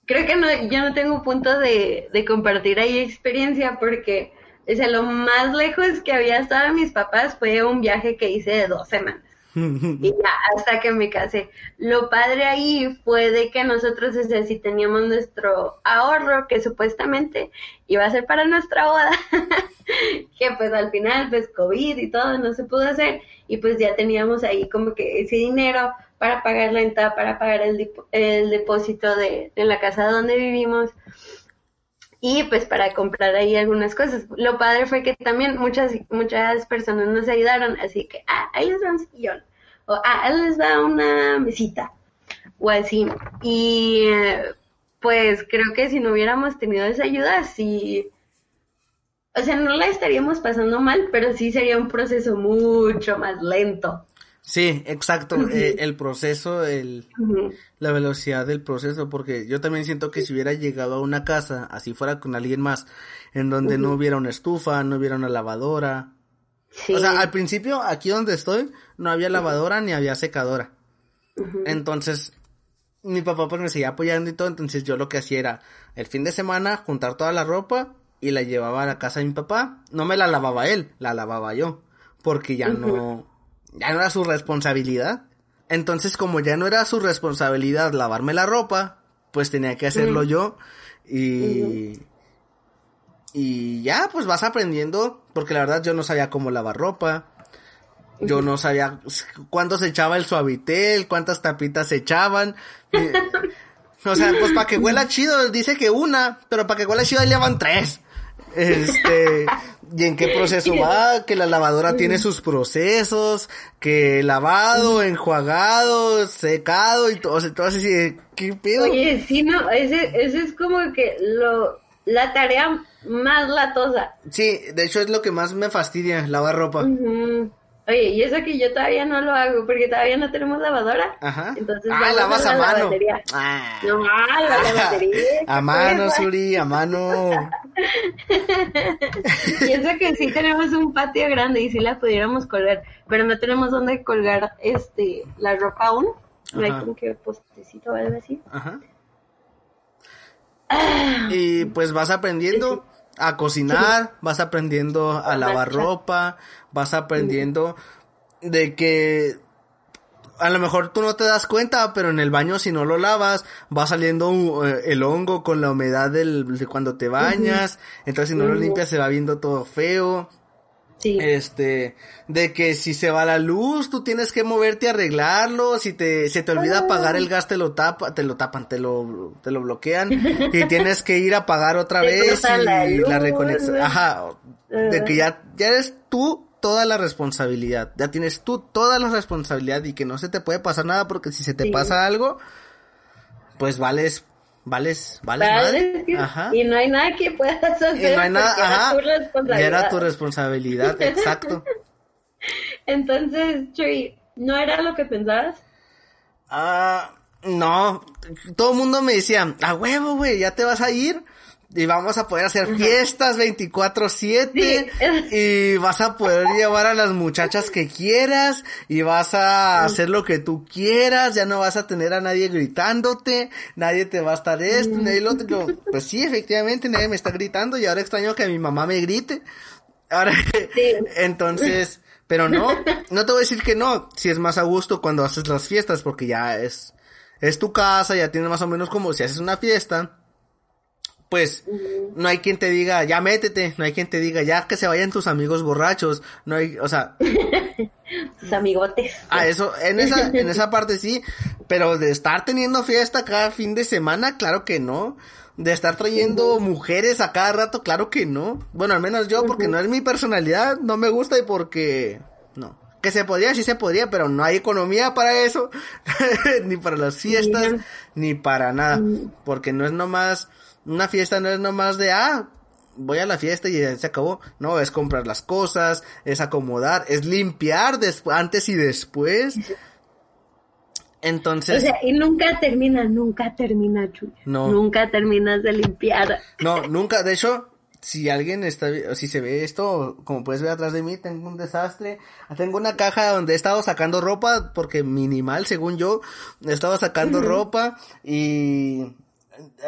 creo que no, yo no tengo punto de, de compartir ahí experiencia porque o sea, lo más lejos que había estado mis papás fue un viaje que hice de dos semanas. y ya, hasta que me casé. Lo padre ahí fue de que nosotros, o sea, si teníamos nuestro ahorro, que supuestamente iba a ser para nuestra boda, que pues al final, pues COVID y todo, no se pudo hacer, y pues ya teníamos ahí como que ese dinero para pagar entrada, para pagar el, el depósito de, de la casa donde vivimos y pues para comprar ahí algunas cosas. Lo padre fue que también muchas muchas personas nos ayudaron, así que, ah, ahí les va un sillón, o ah, ahí les va una mesita, o así. Y pues creo que si no hubiéramos tenido esa ayuda, sí, o sea, no la estaríamos pasando mal, pero sí sería un proceso mucho más lento. Sí, exacto, eh, el proceso, el, la velocidad del proceso, porque yo también siento que si hubiera llegado a una casa, así fuera con alguien más, en donde no hubiera una estufa, no hubiera una lavadora. O sea, al principio, aquí donde estoy, no había lavadora ni había secadora. Entonces, mi papá pues me seguía apoyando y todo, entonces yo lo que hacía era, el fin de semana, juntar toda la ropa y la llevaba a la casa de mi papá. No me la lavaba él, la lavaba yo, porque ya no ya no era su responsabilidad. Entonces, como ya no era su responsabilidad lavarme la ropa, pues tenía que hacerlo yo. Y. Y ya, pues vas aprendiendo. Porque la verdad yo no sabía cómo lavar ropa. Yo no sabía cuándo se echaba el suavitel, cuántas tapitas se echaban. o sea, pues para que huela chido, dice que una, pero para que huela chido ahí le van tres. Este, y en qué proceso va, que la lavadora tiene sus procesos, que lavado, enjuagado, secado y todo, así, ¿qué pedo? Oye, sí, no, ese, ese es como que lo, la tarea más latosa. Sí, de hecho es lo que más me fastidia, lavar ropa. Oye, y eso que yo todavía no lo hago porque todavía no tenemos lavadora. Ajá. Entonces ah, lavas a la mano. Ah. No, la lavandería. a mano, ¿qué Suri, a mano. Pienso que sí tenemos un patio grande y sí la pudiéramos colgar, pero no tenemos dónde colgar este la ropa aún. No hay como que postecito o algo así. Ajá. Ah, Y pues vas aprendiendo a cocinar, vas aprendiendo a lavar ropa, vas aprendiendo de que a lo mejor tú no te das cuenta, pero en el baño si no lo lavas, va saliendo eh, el hongo con la humedad del, de cuando te bañas, entonces si no lo limpias se va viendo todo feo. Sí. Este, de que si se va la luz, tú tienes que moverte a arreglarlo, si te, se te olvida Ah. apagar el gas, te lo tapa, te lo tapan, te lo, te lo bloquean, y tienes que ir a pagar otra vez la y la luz. reconexión, ajá, de que ya, ya eres tú toda la responsabilidad, ya tienes tú toda la responsabilidad y que no se te puede pasar nada porque si se te Sí. pasa algo, pues vales, vales, vales Vale, madre. ajá. Y no hay nada que puedas hacer. Y no hay nada, porque era ajá, tu responsabilidad. era tu responsabilidad, exacto. Entonces, Chuy, ¿no era lo que pensabas? Ah, no, todo el mundo me decía, a huevo, güey, ya te vas a ir y vamos a poder hacer fiestas 24/7 y vas a poder llevar a las muchachas que quieras y vas a hacer lo que tú quieras, ya no vas a tener a nadie gritándote, nadie te va a estar esto, nadie lo otro. Pues sí, efectivamente, nadie me está gritando y ahora extraño que mi mamá me grite. Ahora, Sí. entonces, pero no, no te voy a decir que no, si es más a gusto cuando haces las fiestas, porque ya es, es tu casa, ya tienes más o menos como si haces una fiesta, pues, no hay quien te diga, ya métete, no hay quien te diga, ya que se vayan tus amigos borrachos, no hay, o sea, Tus amigotes. a eso, en esa, en esa parte sí, pero de estar teniendo fiesta cada fin de semana, claro que no. De estar trayendo mujeres a cada rato, claro que no. Bueno, al menos yo, porque no es mi personalidad, no me gusta y porque, no. Que se podría, sí se podría, pero no hay economía para eso, ni para las fiestas, ni para nada. Porque no es nomás, una fiesta no es nomás de, ah, voy a la fiesta y se acabó. No, es comprar las cosas, es acomodar, es limpiar antes y después. Entonces, O sea, y nunca termina, nunca termina, Chuy. No. Nunca terminas de limpiar. no, nunca, de hecho, si alguien está, si se ve esto, como puedes ver atrás de mí, tengo un desastre. Tengo una caja donde he estado sacando ropa, porque minimal, según yo, he estado sacando ropa y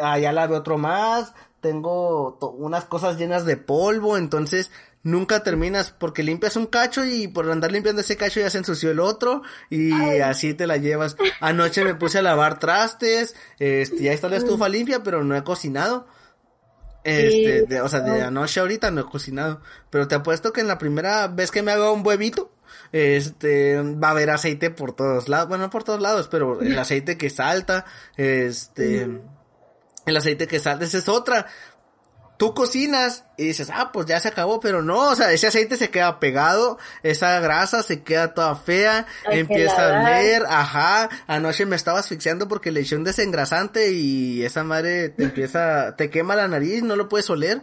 allá la veo otro más. Tengo unas cosas llenas de polvo, entonces nunca terminas porque limpias un cacho y por andar limpiando ese cacho ya se ensució el otro y así te la llevas. Anoche me puse a lavar trastes, este, ya está la estufa limpia, pero no he cocinado. Este, de- o sea, de anoche ahorita no he cocinado. Pero te apuesto que en la primera vez que me haga un huevito, este, va a haber aceite por todos lados. Bueno, no por todos lados, pero el aceite que salta, este, el aceite que salta, esa es otra. Tú cocinas y dices, ah, pues ya se acabó, pero no, o sea, ese aceite se queda pegado, esa grasa se queda toda fea, que empieza a oler, ajá, anoche me estaba asfixiando porque le eché un desengrasante y esa madre te empieza, te quema la nariz, no lo puedes oler.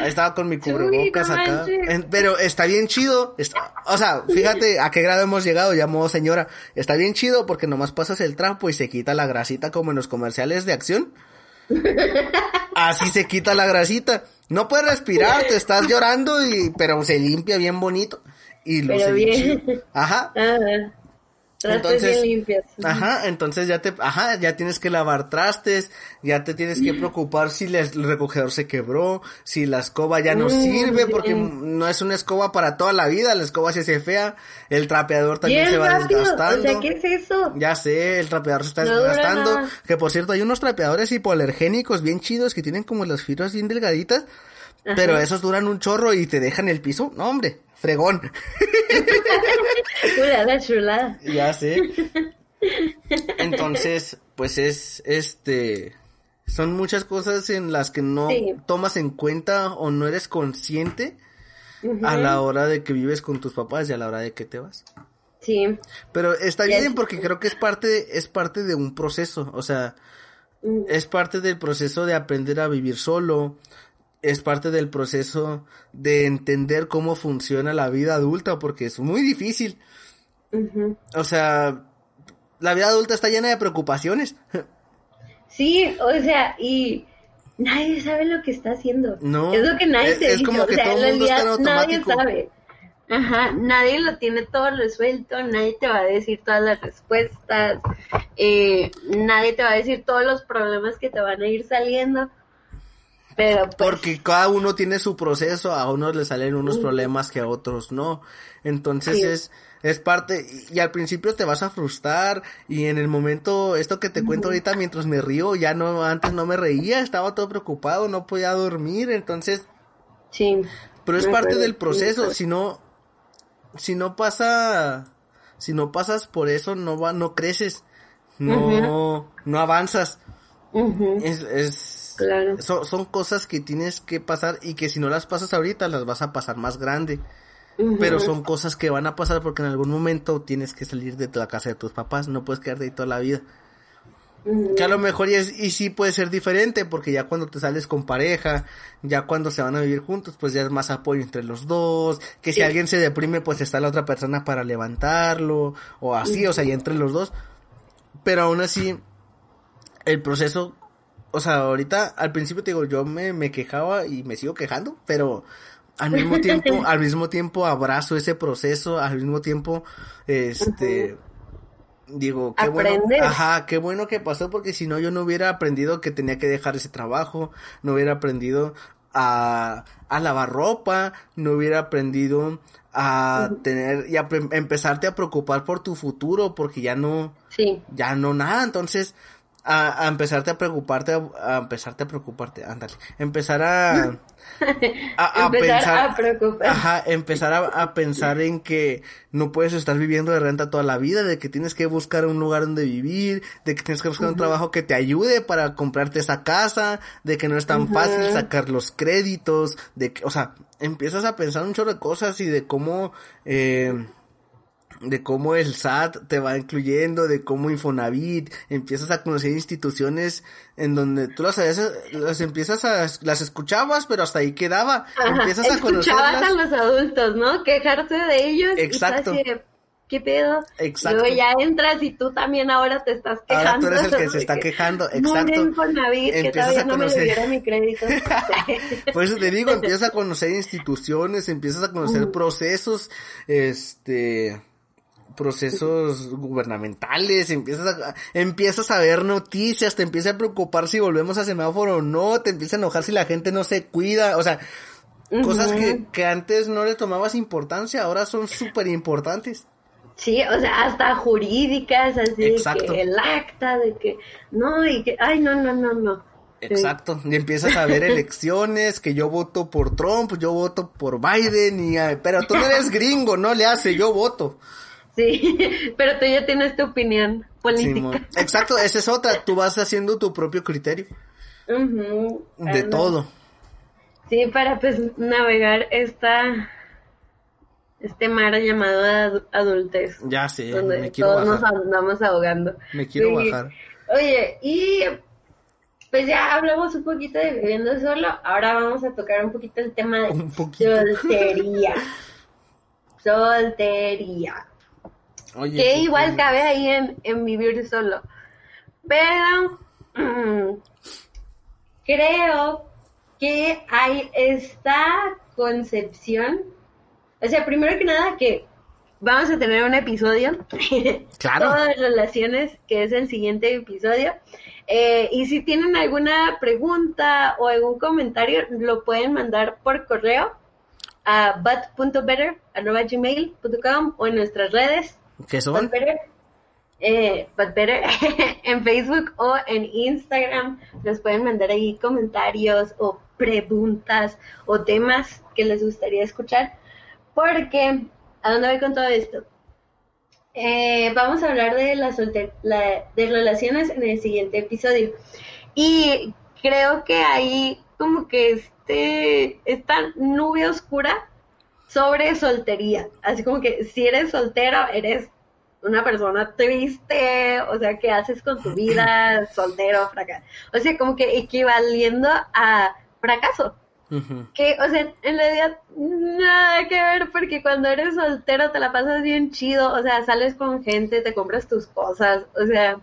Ahí estaba con mi cubrebocas no acá. En- pero está bien chido. está- o sea, fíjate a qué grado hemos llegado, ya modo señora. Está bien chido porque nomás pasas el trapo y se quita la grasita como en los comerciales de acción. Así se quita la grasita. No puedes respirar, te estás llorando y, pero se limpia bien bonito. Y lo Pero sé bien. Trastes Entonces, bien. Ajá, entonces ya te, ajá, ya tienes que lavar trastes, ya te tienes que preocupar si la- el recogedor se quebró, si la escoba ya no Mm, sirve, porque no es una escoba para toda la vida, la escoba se hace fea, el trapeador también se va rápido. desgastando. O sea, ¿qué es eso? Ya sé, el trapeador se está No desgastando. Que por cierto, hay unos trapeadores hipoalergénicos bien chidos que tienen como las fibras bien delgaditas. Ajá. Pero esos duran un chorro y te dejan el piso. No, hombre, fregón. Pura la chulada. ya sé. Entonces, pues es este. Son muchas cosas en las que no tomas en cuenta o no eres consciente a la hora de que vives con tus papás y a la hora de que te vas. Sí. Pero está bien porque creo que es parte, es parte de un proceso, o sea, mm. es parte del proceso de aprender a vivir solo, es parte del proceso de entender cómo funciona la vida adulta porque es muy difícil. O sea, la vida adulta está llena de preocupaciones. Sí, o sea, y nadie sabe lo que está haciendo. No. Es lo que nadie es, es como que todo el mundo está en automático. Nadie sabe. Ajá, nadie lo tiene todo resuelto, nadie te va a decir todas las respuestas, eh, nadie te va a decir todos los problemas que te van a ir saliendo. Pero pues, Porque cada uno tiene su proceso, a unos le salen unos problemas que a otros no. Entonces es, es parte, y, al principio te vas a frustrar, y en el momento, esto que te cuento ahorita mientras me río, ya no, antes no me reía, estaba todo preocupado, no podía dormir, entonces. Sí. Pero es parte del proceso, si no, si no pasa, si no pasas por eso, no va, no creces, no, no avanzas. Es, es, claro. son, son cosas que tienes que pasar y que si no las pasas ahorita, las vas a pasar más grande. Pero son cosas que van a pasar porque en algún momento tienes que salir de la casa de tus papás, no puedes quedarte ahí toda la vida. Que a lo mejor y, es, y sí puede ser diferente, porque ya cuando te sales con pareja, ya cuando se van a vivir juntos, pues ya es más apoyo entre los dos, que si alguien se deprime, pues está la otra persona para levantarlo, o así, o sea, y entre los dos. Pero aún así, el proceso, o sea, ahorita, al principio te digo, yo me, me quejaba y me sigo quejando, pero al mismo tiempo, al mismo tiempo abrazo ese proceso, al mismo tiempo, este, digo, qué bueno, ajá, qué bueno que pasó porque si no yo no hubiera aprendido que tenía que dejar ese trabajo, no hubiera aprendido a, a lavar ropa, no hubiera aprendido a tener y a empezarte a preocupar por tu futuro porque ya no, sí. ya no nada, entonces a, a empezarte a preocuparte, a, a, empezarte a preocuparte, ándale, empezar a, a, pensar, a preocupar. Ajá, empezar a, pensar en que no puedes estar viviendo de renta toda la vida, de que tienes que buscar un lugar donde vivir, de que tienes que buscar un trabajo que te ayude para comprarte esa casa, de que no es tan fácil sacar los créditos, de que, o sea, empiezas a pensar un chorro de cosas y de cómo, eh, de cómo el SAT te va incluyendo, de cómo Infonavit, empiezas a conocer instituciones en donde tú las, las empiezas a, las escuchabas, pero hasta ahí quedaba. empiezas a conocerlas. a los adultos, ¿no? Quejarse de ellos. Exacto. Y ¿Qué pedo? Exacto. Luego ya entras y tú también ahora te estás quejando. Ahora tú eres el que se está quejando, exacto. No Infonavit, que todavía no me mi crédito. Por eso te digo, empiezas a conocer instituciones, empiezas a conocer procesos, este procesos gubernamentales, empiezas a, empiezas a ver noticias, te empieza a preocupar si volvemos a semáforo o no, te empieza a enojar si la gente no se cuida, o sea, cosas que, que antes no le tomabas importancia, ahora son súper importantes. Sí, o sea, hasta jurídicas, así Exacto. que el acta de que no y que ay no no no no. Exacto, y empiezas a ver elecciones, que yo voto por Trump, yo voto por Biden, y pero tú no eres gringo, no le hace, yo voto. Sí, pero tú ya tienes tu opinión política. Exacto, esa es otra, tú vas haciendo tu propio criterio. de todo. Sí, para pues navegar esta este mar llamado adultez. Ya sé, donde me quiero todos nos andamos ahogando. Me quiero bajar. Oye, y pues ya hablamos un poquito de viviendo solo, ahora vamos a tocar un poquito el tema de soltería. soltería que igual cabe ahí en, en vivir solo. Pero creo que hay esta concepción. O sea, primero que nada que vamos a tener un episodio. Claro. Todas relaciones, que es el siguiente episodio. Eh, y si tienen alguna pregunta o algún comentario, lo pueden mandar por correo a but.better.gmail.com o en nuestras redes ¿Qué son? Eh, en Facebook o en Instagram nos pueden mandar ahí comentarios o preguntas o temas que les gustaría escuchar. Porque, ¿a dónde voy con todo esto? Eh, vamos a hablar de las de relaciones en el siguiente episodio. Y creo que ahí como que este, esta nube oscura sobre soltería. Así como que si eres soltero, eres una persona triste, o sea, ¿qué haces con tu vida soltero, fracaso? O sea, como que equivaliendo a fracaso. Que, o sea, en realidad nada que ver porque cuando eres soltero te la pasas bien chido, o sea, sales con gente, te compras tus cosas, o sea,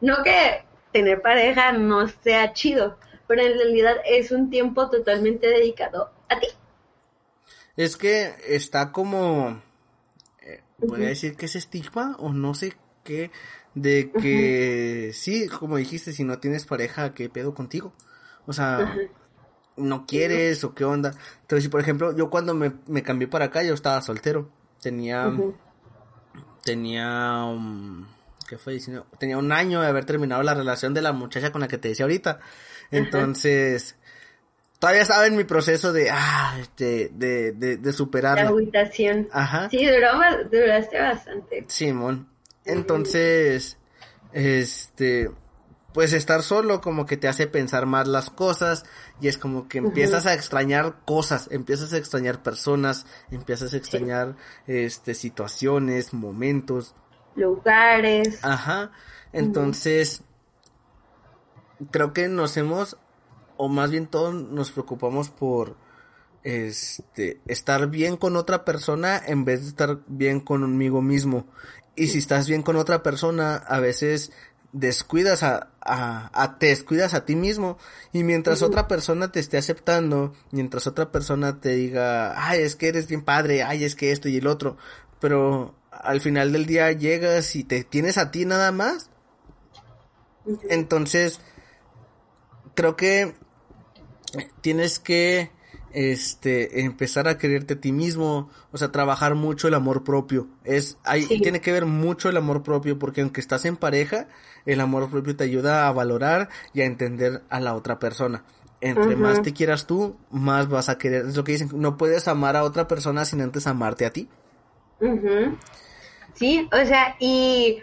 no que tener pareja no sea chido, pero en realidad es un tiempo totalmente dedicado a ti. Es que está como voy a decir que es estigma o no sé qué, de que sí, como dijiste, si no tienes pareja, ¿qué pedo contigo? O sea, no quieres o qué onda. Entonces, por ejemplo, yo cuando me, me cambié para acá, yo estaba soltero. Tenía, tenía, ¿qué fue? Tenía un año de haber terminado la relación de la muchacha con la que te decía ahorita. Entonces, todavía estaba en mi proceso de, ah, de, de, de, de superar. La Ajá. Sí, duró, duraste bastante. Simón. Entonces, este, pues estar solo como que te hace pensar más las cosas y es como que empiezas a extrañar cosas, empiezas a extrañar personas, empiezas a extrañar, este, situaciones, momentos. Lugares. Ajá. Entonces, creo que nos hemos o más bien todos nos preocupamos por este estar bien con otra persona en vez de estar bien conmigo mismo. Y si estás bien con otra persona, a veces descuidas a, a, te descuidas a ti mismo y mientras otra persona te esté aceptando, mientras otra persona te diga, ay, es que eres bien padre, ay, es que esto y el otro, pero al final del día llegas y te tienes a ti nada más. Entonces, creo que tienes que este empezar a quererte a ti mismo, o sea, trabajar mucho el amor propio. Es ahí tiene que ver mucho el amor propio porque aunque estás en pareja, el amor propio te ayuda a valorar y a entender a la otra persona. Entre más te quieras tú, más vas a querer. Es lo que dicen, no puedes amar a otra persona sin antes amarte a ti. Sí, o sea, y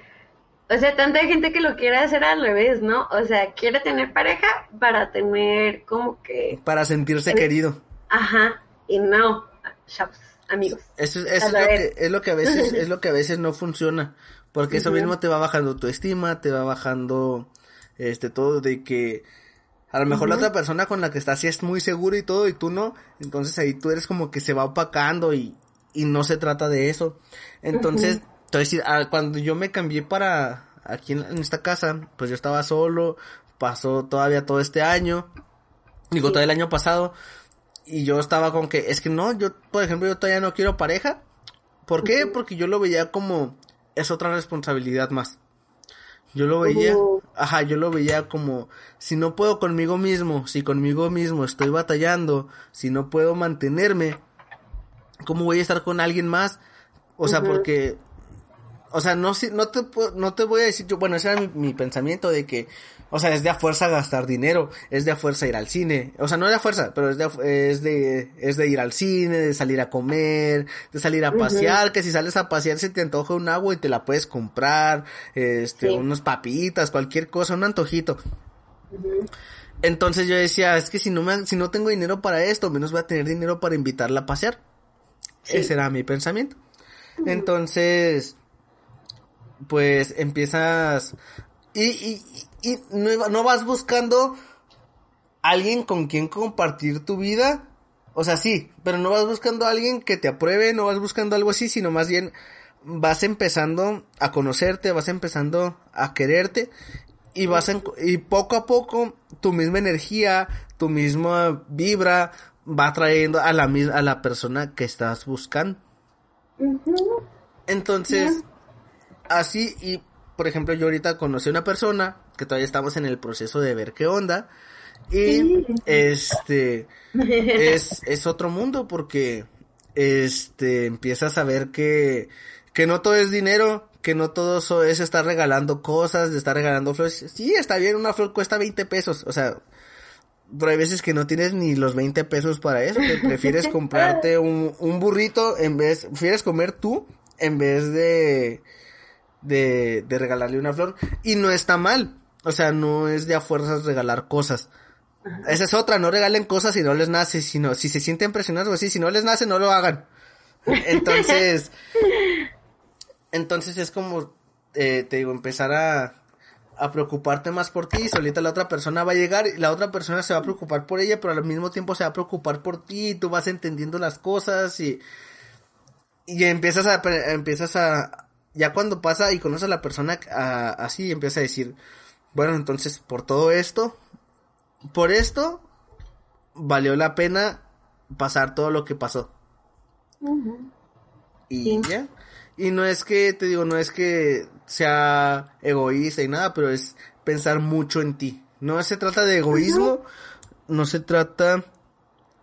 o sea, tanta gente que lo quiere hacer al revés, ¿no? O sea, quiere tener pareja para tener como que... Para sentirse querido. Ajá, y no, chavos, amigos. Eso, es, lo que, es lo que a veces, es lo que a veces no funciona, porque eso mismo te va bajando tu estima, te va bajando, este, todo de que a lo mejor la otra persona con la que estás sí es muy seguro y todo y tú no, entonces ahí tú eres como que se va opacando y, y no se trata de eso. Entonces, entonces, ah, cuando yo me cambié para aquí en, esta casa, pues yo estaba solo, pasó todavía todo este año, digo, todo el año pasado, y yo estaba con que, es que no, yo, por ejemplo, yo todavía no quiero pareja. ¿Por qué? Porque yo lo veía como, es otra responsabilidad más. Yo lo veía, ajá, yo lo veía como, si no puedo conmigo mismo, si conmigo mismo estoy batallando, si no puedo mantenerme, ¿cómo voy a estar con alguien más? O sea, porque o sea, no, no, te, no te voy a decir, yo, bueno, ese era mi, pensamiento de que, o sea, es de a fuerza gastar dinero, es de a fuerza ir al cine, o sea, no es de a fuerza, pero es de, es de, es de ir al cine, de salir a comer, de salir a pasear, que si sales a pasear se te antoja un agua y te la puedes comprar, este, unos papitas, cualquier cosa, un antojito. Entonces yo decía, es que si no me, si no tengo dinero para esto, menos voy a tener dinero para invitarla a pasear. Ese era mi pensamiento. Entonces, pues empiezas y, y, y no, no, vas buscando alguien con quien compartir tu vida. O sea, sí, pero no vas buscando alguien que te apruebe, no vas buscando algo así, sino más bien vas empezando a conocerte, vas empezando a quererte y vas y poco a poco tu misma energía, tu misma vibra va trayendo a la a la persona que estás buscando. Entonces, así y, por ejemplo, yo ahorita conocí a una persona que todavía estamos en el proceso de ver qué onda. Y este es, es otro mundo porque este empiezas a ver que, que no todo es dinero, que no todo es estar regalando cosas, de estar regalando flores. Sí, está bien, una flor cuesta 20 pesos, o sea, pero hay veces que no tienes ni los 20 pesos para eso, que prefieres comprarte un, un burrito en vez, prefieres comer tú en vez de, de, de regalarle una flor. Y no está mal. O sea, no es de a fuerzas regalar cosas. Esa es otra, no regalen cosas si no les nace, sino si se sienten presionados o así, si no les nace, no lo hagan. Entonces, entonces es como, eh, te digo, empezar a, a preocuparte más por ti y solita la otra persona va a llegar y la otra persona se va a preocupar por ella, pero al mismo tiempo se va a preocupar por ti y tú vas entendiendo las cosas y, y empiezas a, empiezas a, ya cuando pasa y conoces a la persona así, empieza a decir, bueno, entonces por todo esto, por esto, valió la pena pasar todo lo que pasó. Y ya. Y no es que, te digo, no es que sea egoísta y nada, pero es pensar mucho en ti. No se trata de egoísmo, no se trata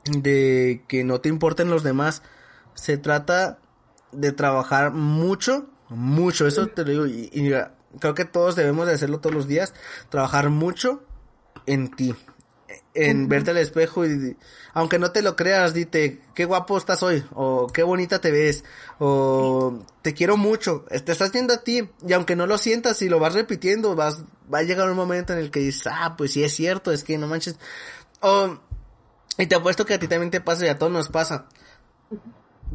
de que no te importen los demás, se trata de trabajar mucho, mucho, eso te lo digo, y, y creo que todos debemos de hacerlo todos los días, trabajar mucho en ti, en verte al espejo y aunque no te lo creas, dite qué guapo estás hoy o qué bonita te ves o te quiero mucho, te estás viendo a ti y aunque no lo sientas y lo vas repitiendo, vas va a llegar un momento en el que dices, "Ah, pues sí es cierto, es que no manches." O y te apuesto que a ti también te pasa y a todos nos pasa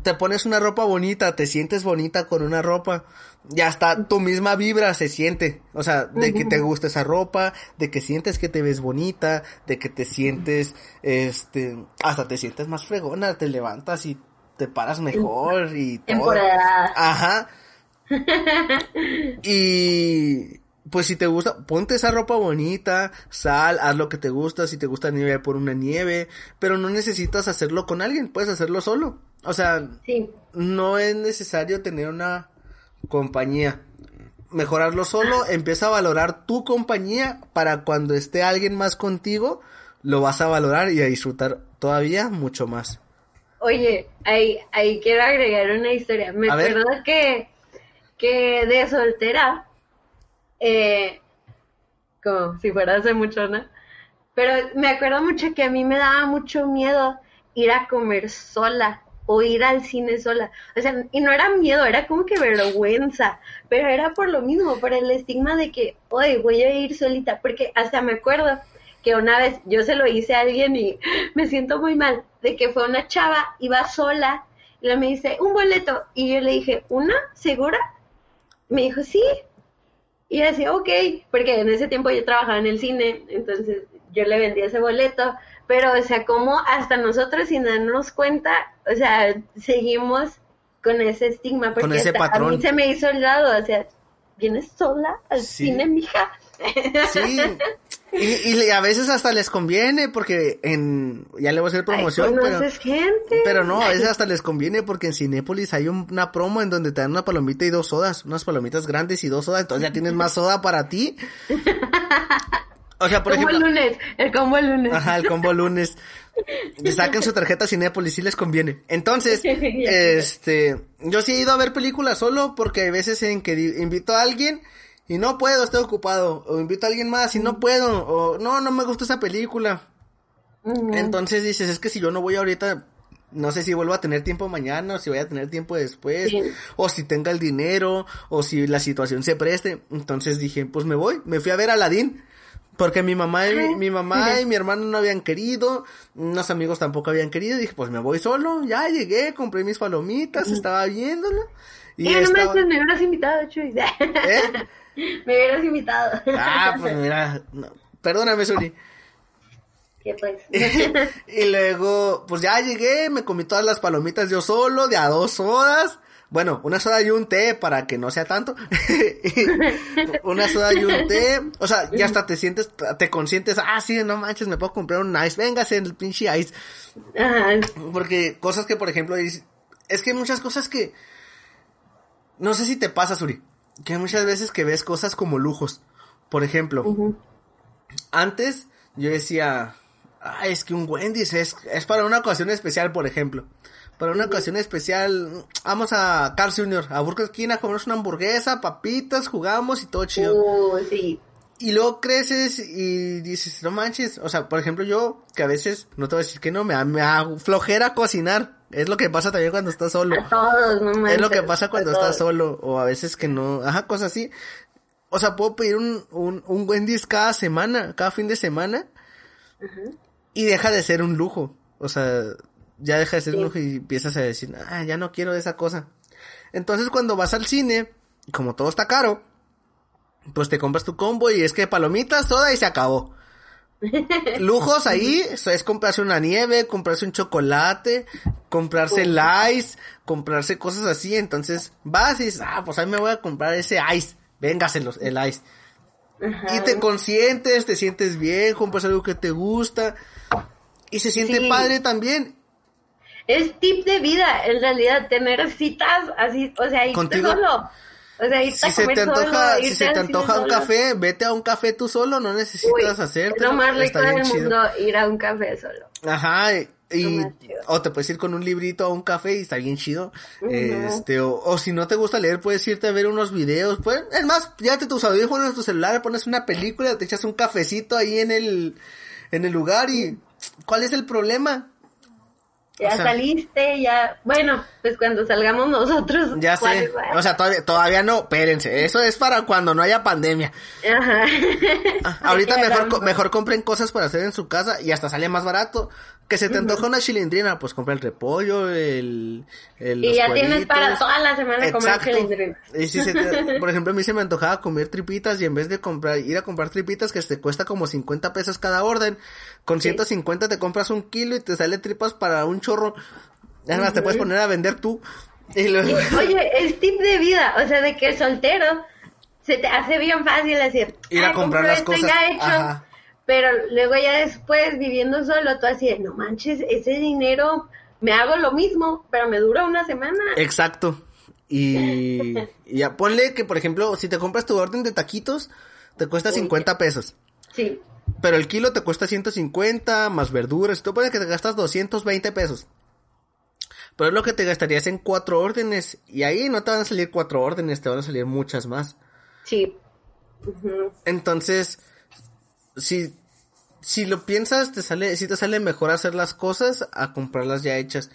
te pones una ropa bonita, te sientes bonita con una ropa, y hasta tu misma vibra se siente, o sea, de que te gusta esa ropa, de que sientes que te ves bonita, de que te sientes, este, hasta te sientes más fregona, te levantas y te paras mejor y todo. Ajá. y pues si te gusta, ponte esa ropa bonita, sal, haz lo que te gusta, si te gusta nieve por una nieve, pero no necesitas hacerlo con alguien, puedes hacerlo solo. O sea, no es necesario tener una compañía. Mejorarlo solo, empieza a valorar tu compañía para cuando esté alguien más contigo, lo vas a valorar y a disfrutar todavía mucho más. Oye, ahí, ahí quiero agregar una historia. Me acuerdo que, que de soltera, eh, como si fuera hace mucho, ¿no? Pero me acuerdo mucho que a mí me daba mucho miedo ir a comer sola o ir al cine sola. O sea, y no era miedo, era como que vergüenza, pero era por lo mismo, por el estigma de que, oye, voy a ir solita, porque hasta me acuerdo que una vez yo se lo hice a alguien y me siento muy mal, de que fue una chava, iba sola, y me dice, un boleto, y yo le dije, ¿una? ¿Segura? Me dijo, sí. Y yo decía, ok, porque en ese tiempo yo trabajaba en el cine, entonces yo le vendí ese boleto, pero, o sea, como hasta nosotros sin darnos cuenta, o sea, seguimos con ese estigma, porque ese patrón. a mí se me hizo el lado, o sea, vienes sola al cine, mija. Sí, y, a veces hasta les conviene porque en ya le voy a hacer promoción, pero gente? pero no, a veces hasta les conviene porque en Cinépolis hay una promo en donde te dan una palomita y dos sodas, unas palomitas grandes y dos sodas, entonces ya tienes más soda para ti. O sea, por ejemplo. El lunes, el combo el lunes. Ajá, el combo lunes. Saquen su tarjeta Cinépolis, si les conviene. Entonces, este, yo sí he ido a ver películas solo porque hay veces en que invito a alguien y no puedo, estoy ocupado. O invito a alguien más y no puedo. O no, no me gusta esa película. Entonces dices, es que si yo no voy ahorita, no sé si vuelvo a tener tiempo mañana, o si voy a tener tiempo después, o si tenga el dinero, o si la situación se preste. Entonces dije, pues me voy, me fui a ver a Aladín. Porque mi mamá y mi, mamá y mi hermano no habían querido, unos amigos tampoco habían querido, dije, pues me voy solo, ya llegué, compré mis palomitas, estaba viéndolo. Y no me, me hubieras invitado, Chuy. ¿Eh? me hubieras invitado. Ah, pues mira, perdóname, Suri. ¿Qué pues? y luego, pues ya llegué, me comí todas las palomitas yo solo, de a dos horas. Bueno, una soda y un té para que no sea tanto. una soda y un té. O sea, ya hasta te sientes, te consientes, ah, sí, no manches, me puedo comprar un ice. Véngase el pinche ice. Porque cosas que, por ejemplo, es, que hay muchas cosas que, no sé si te pasa, Suri, que hay muchas veces que ves cosas como lujos. Por ejemplo, antes yo decía, ah, es que un Wendy's es, es para una ocasión especial, por ejemplo para una ocasión especial, vamos a Carl Jr., a Burger King a comernos una hamburguesa, papitas, jugamos y todo chido. Uh, sí. Y luego creces y dices, no manches, o sea, por ejemplo yo, que a veces, no te voy a decir que no, me, me hago flojera cocinar. Es lo que pasa también cuando estás solo. A todos, no manches, Es lo que pasa cuando estás solo, o a veces que no, ajá, cosas así. o sea, puedo pedir un, un, un Wendy's cada semana, cada fin de semana. Y deja de ser un lujo. O sea, ya deja de ser un lujo y empiezas a decir, ah, ya no quiero esa cosa. Entonces cuando vas al cine, como todo está caro, pues te compras tu combo y es que palomitas, toda y se acabó. Lujos ahí es comprarse una nieve, comprarse un chocolate, comprarse el ice, comprarse cosas así. Entonces vas y dices, ah, pues ahí me voy a comprar ese ice. Véngase el ice. Y te consientes, te sientes bien, compras algo que te gusta. Y se siente padre también. Es tip de vida, en realidad, tener citas así, o sea, irte solo. O sea, irte si se te antoja, si se te antoja un café, vete a un café tú solo, no necesitas hacerte. Lo más rico del mundo ir a un café solo. Ajá, y, o te puedes ir con un librito a un café y está bien chido. Este, o, o, si no te gusta leer, puedes irte a ver unos videos. Pues, es más, llévate tus audífonos en tu celular, pones una película, te echas un cafecito ahí en el, en el lugar y ¿cuál es el problema? Ya saliste, ya, bueno, pues cuando salgamos nosotros. Ya sé, o sea, todavía, todavía no, espérense, eso es para cuando no haya pandemia. Ajá. Ah, ahorita mejor, mejor compren cosas para hacer en su casa y hasta sale más barato. Que se te antoja una chilindrina, pues compra el repollo, el... el y ya tienes para toda la semana comer. Y si se por ejemplo, a mí se me antojaba comer tripitas y en vez de comprar, ir a comprar tripitas que te cuesta como 50 pesos cada orden, con 150 te compras un kilo y te sale tripas para un chorro. Además, te puedes poner a vender tú. Oye, es tip de vida, o sea, de que soltero se te hace bien fácil decir, ir a comprar las cosas. Ajá pero luego ya después, viviendo solo, tú así, no manches, ese dinero, me hago lo mismo, pero me dura una semana. Exacto. Y, y ya ponle que, por ejemplo, si te compras tu orden de taquitos, te cuesta 50 pesos. Sí. Pero el kilo te cuesta 150, más verduras, tú pones que te gastas 220 pesos. Pero es lo que te gastarías en cuatro órdenes. Y ahí no te van a salir cuatro órdenes, te van a salir muchas más. Sí. Entonces, si, si lo piensas, te sale, si te sale mejor hacer las cosas a comprarlas ya hechas.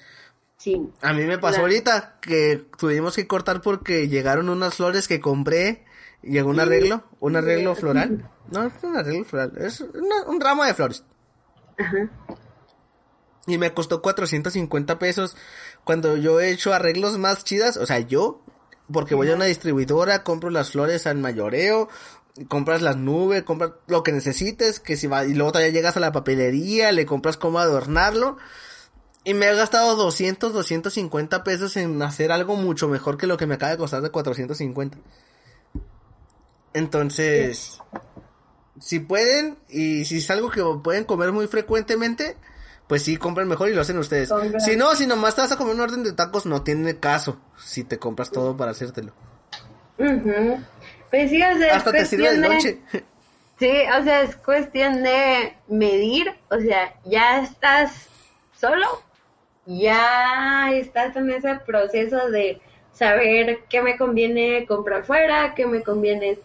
Sí. A mí me pasó ahorita que tuvimos que cortar porque llegaron unas flores que compré. Llegó un arreglo, un arreglo floral. No, es un arreglo floral, es un ramo de flores. Ajá. Y me costó 450 pesos. Cuando yo he hecho arreglos más chidas, o sea, yo, porque voy a una distribuidora, compro las flores al mayoreo, compras las nubes, compras lo que necesites, que si va, y luego todavía llegas a la papelería, le compras cómo adornarlo. Y me he gastado 200, 250 pesos en hacer algo mucho mejor que lo que me acaba de costar de 450. Entonces, si pueden, y si es algo que pueden comer muy frecuentemente, pues sí, compren mejor y lo hacen ustedes. Si no, si nomás te vas a comer un orden de tacos, no tiene caso si te compras todo para hacértelo. Pues sí, o sea, Hasta te sirve de noche. Sí, o sea, es cuestión de medir, o sea, ya estás solo, ya estás en ese proceso de saber qué me conviene comprar fuera, qué me conviene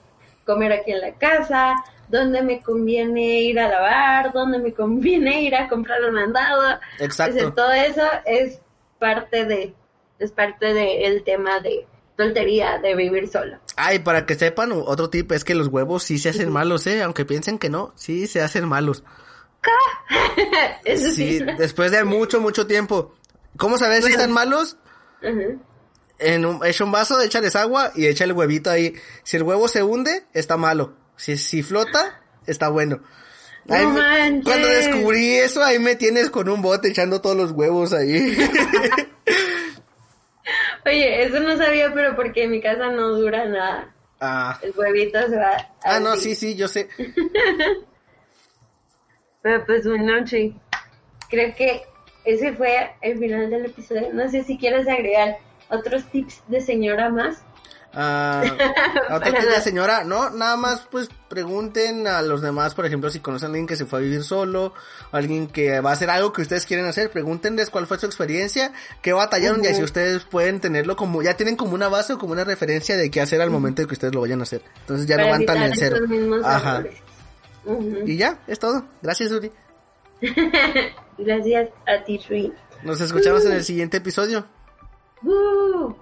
comer aquí en la casa, dónde me conviene ir a lavar, dónde me conviene ir a comprar el mandado. Exacto. todo eso es parte de, es parte del tema de tontería de vivir solo. Ay, para que sepan, otro tip es que los huevos sí se hacen malos, ¿eh? Aunque piensen que no, sí se hacen malos. Eso sí, después de mucho, mucho tiempo. ¿Cómo sabes si están malos? En un, echa un vaso, échales agua y echa el huevito ahí. Si el huevo se hunde, está malo. Si, si flota, está bueno. cuando descubrí eso, ahí me tienes con un bote echando todos los huevos ahí. Oye, eso no sabía, pero porque en mi casa no dura nada. Ah. El huevito se va. Ah, no, sí, sí, yo sé. pero pues bueno, sí. Creo que ese fue el final del episodio. No sé si quieres agregar otros tips de señora más. Ah, otra señora, no, nada más pues pregunten a los demás, por ejemplo, si conocen a alguien que se fue a vivir solo, alguien que va a hacer algo que ustedes quieren hacer, pregúntenles cuál fue su experiencia, qué batallaron y así ustedes pueden tenerlo como, ya tienen como una base o como una referencia de qué hacer al momento de que ustedes lo vayan a hacer. Entonces ya no van tan en cero. Ajá. Y ya, es todo. Gracias, Uri. Gracias a ti, Shui. Nos escuchamos en el siguiente episodio. Uh.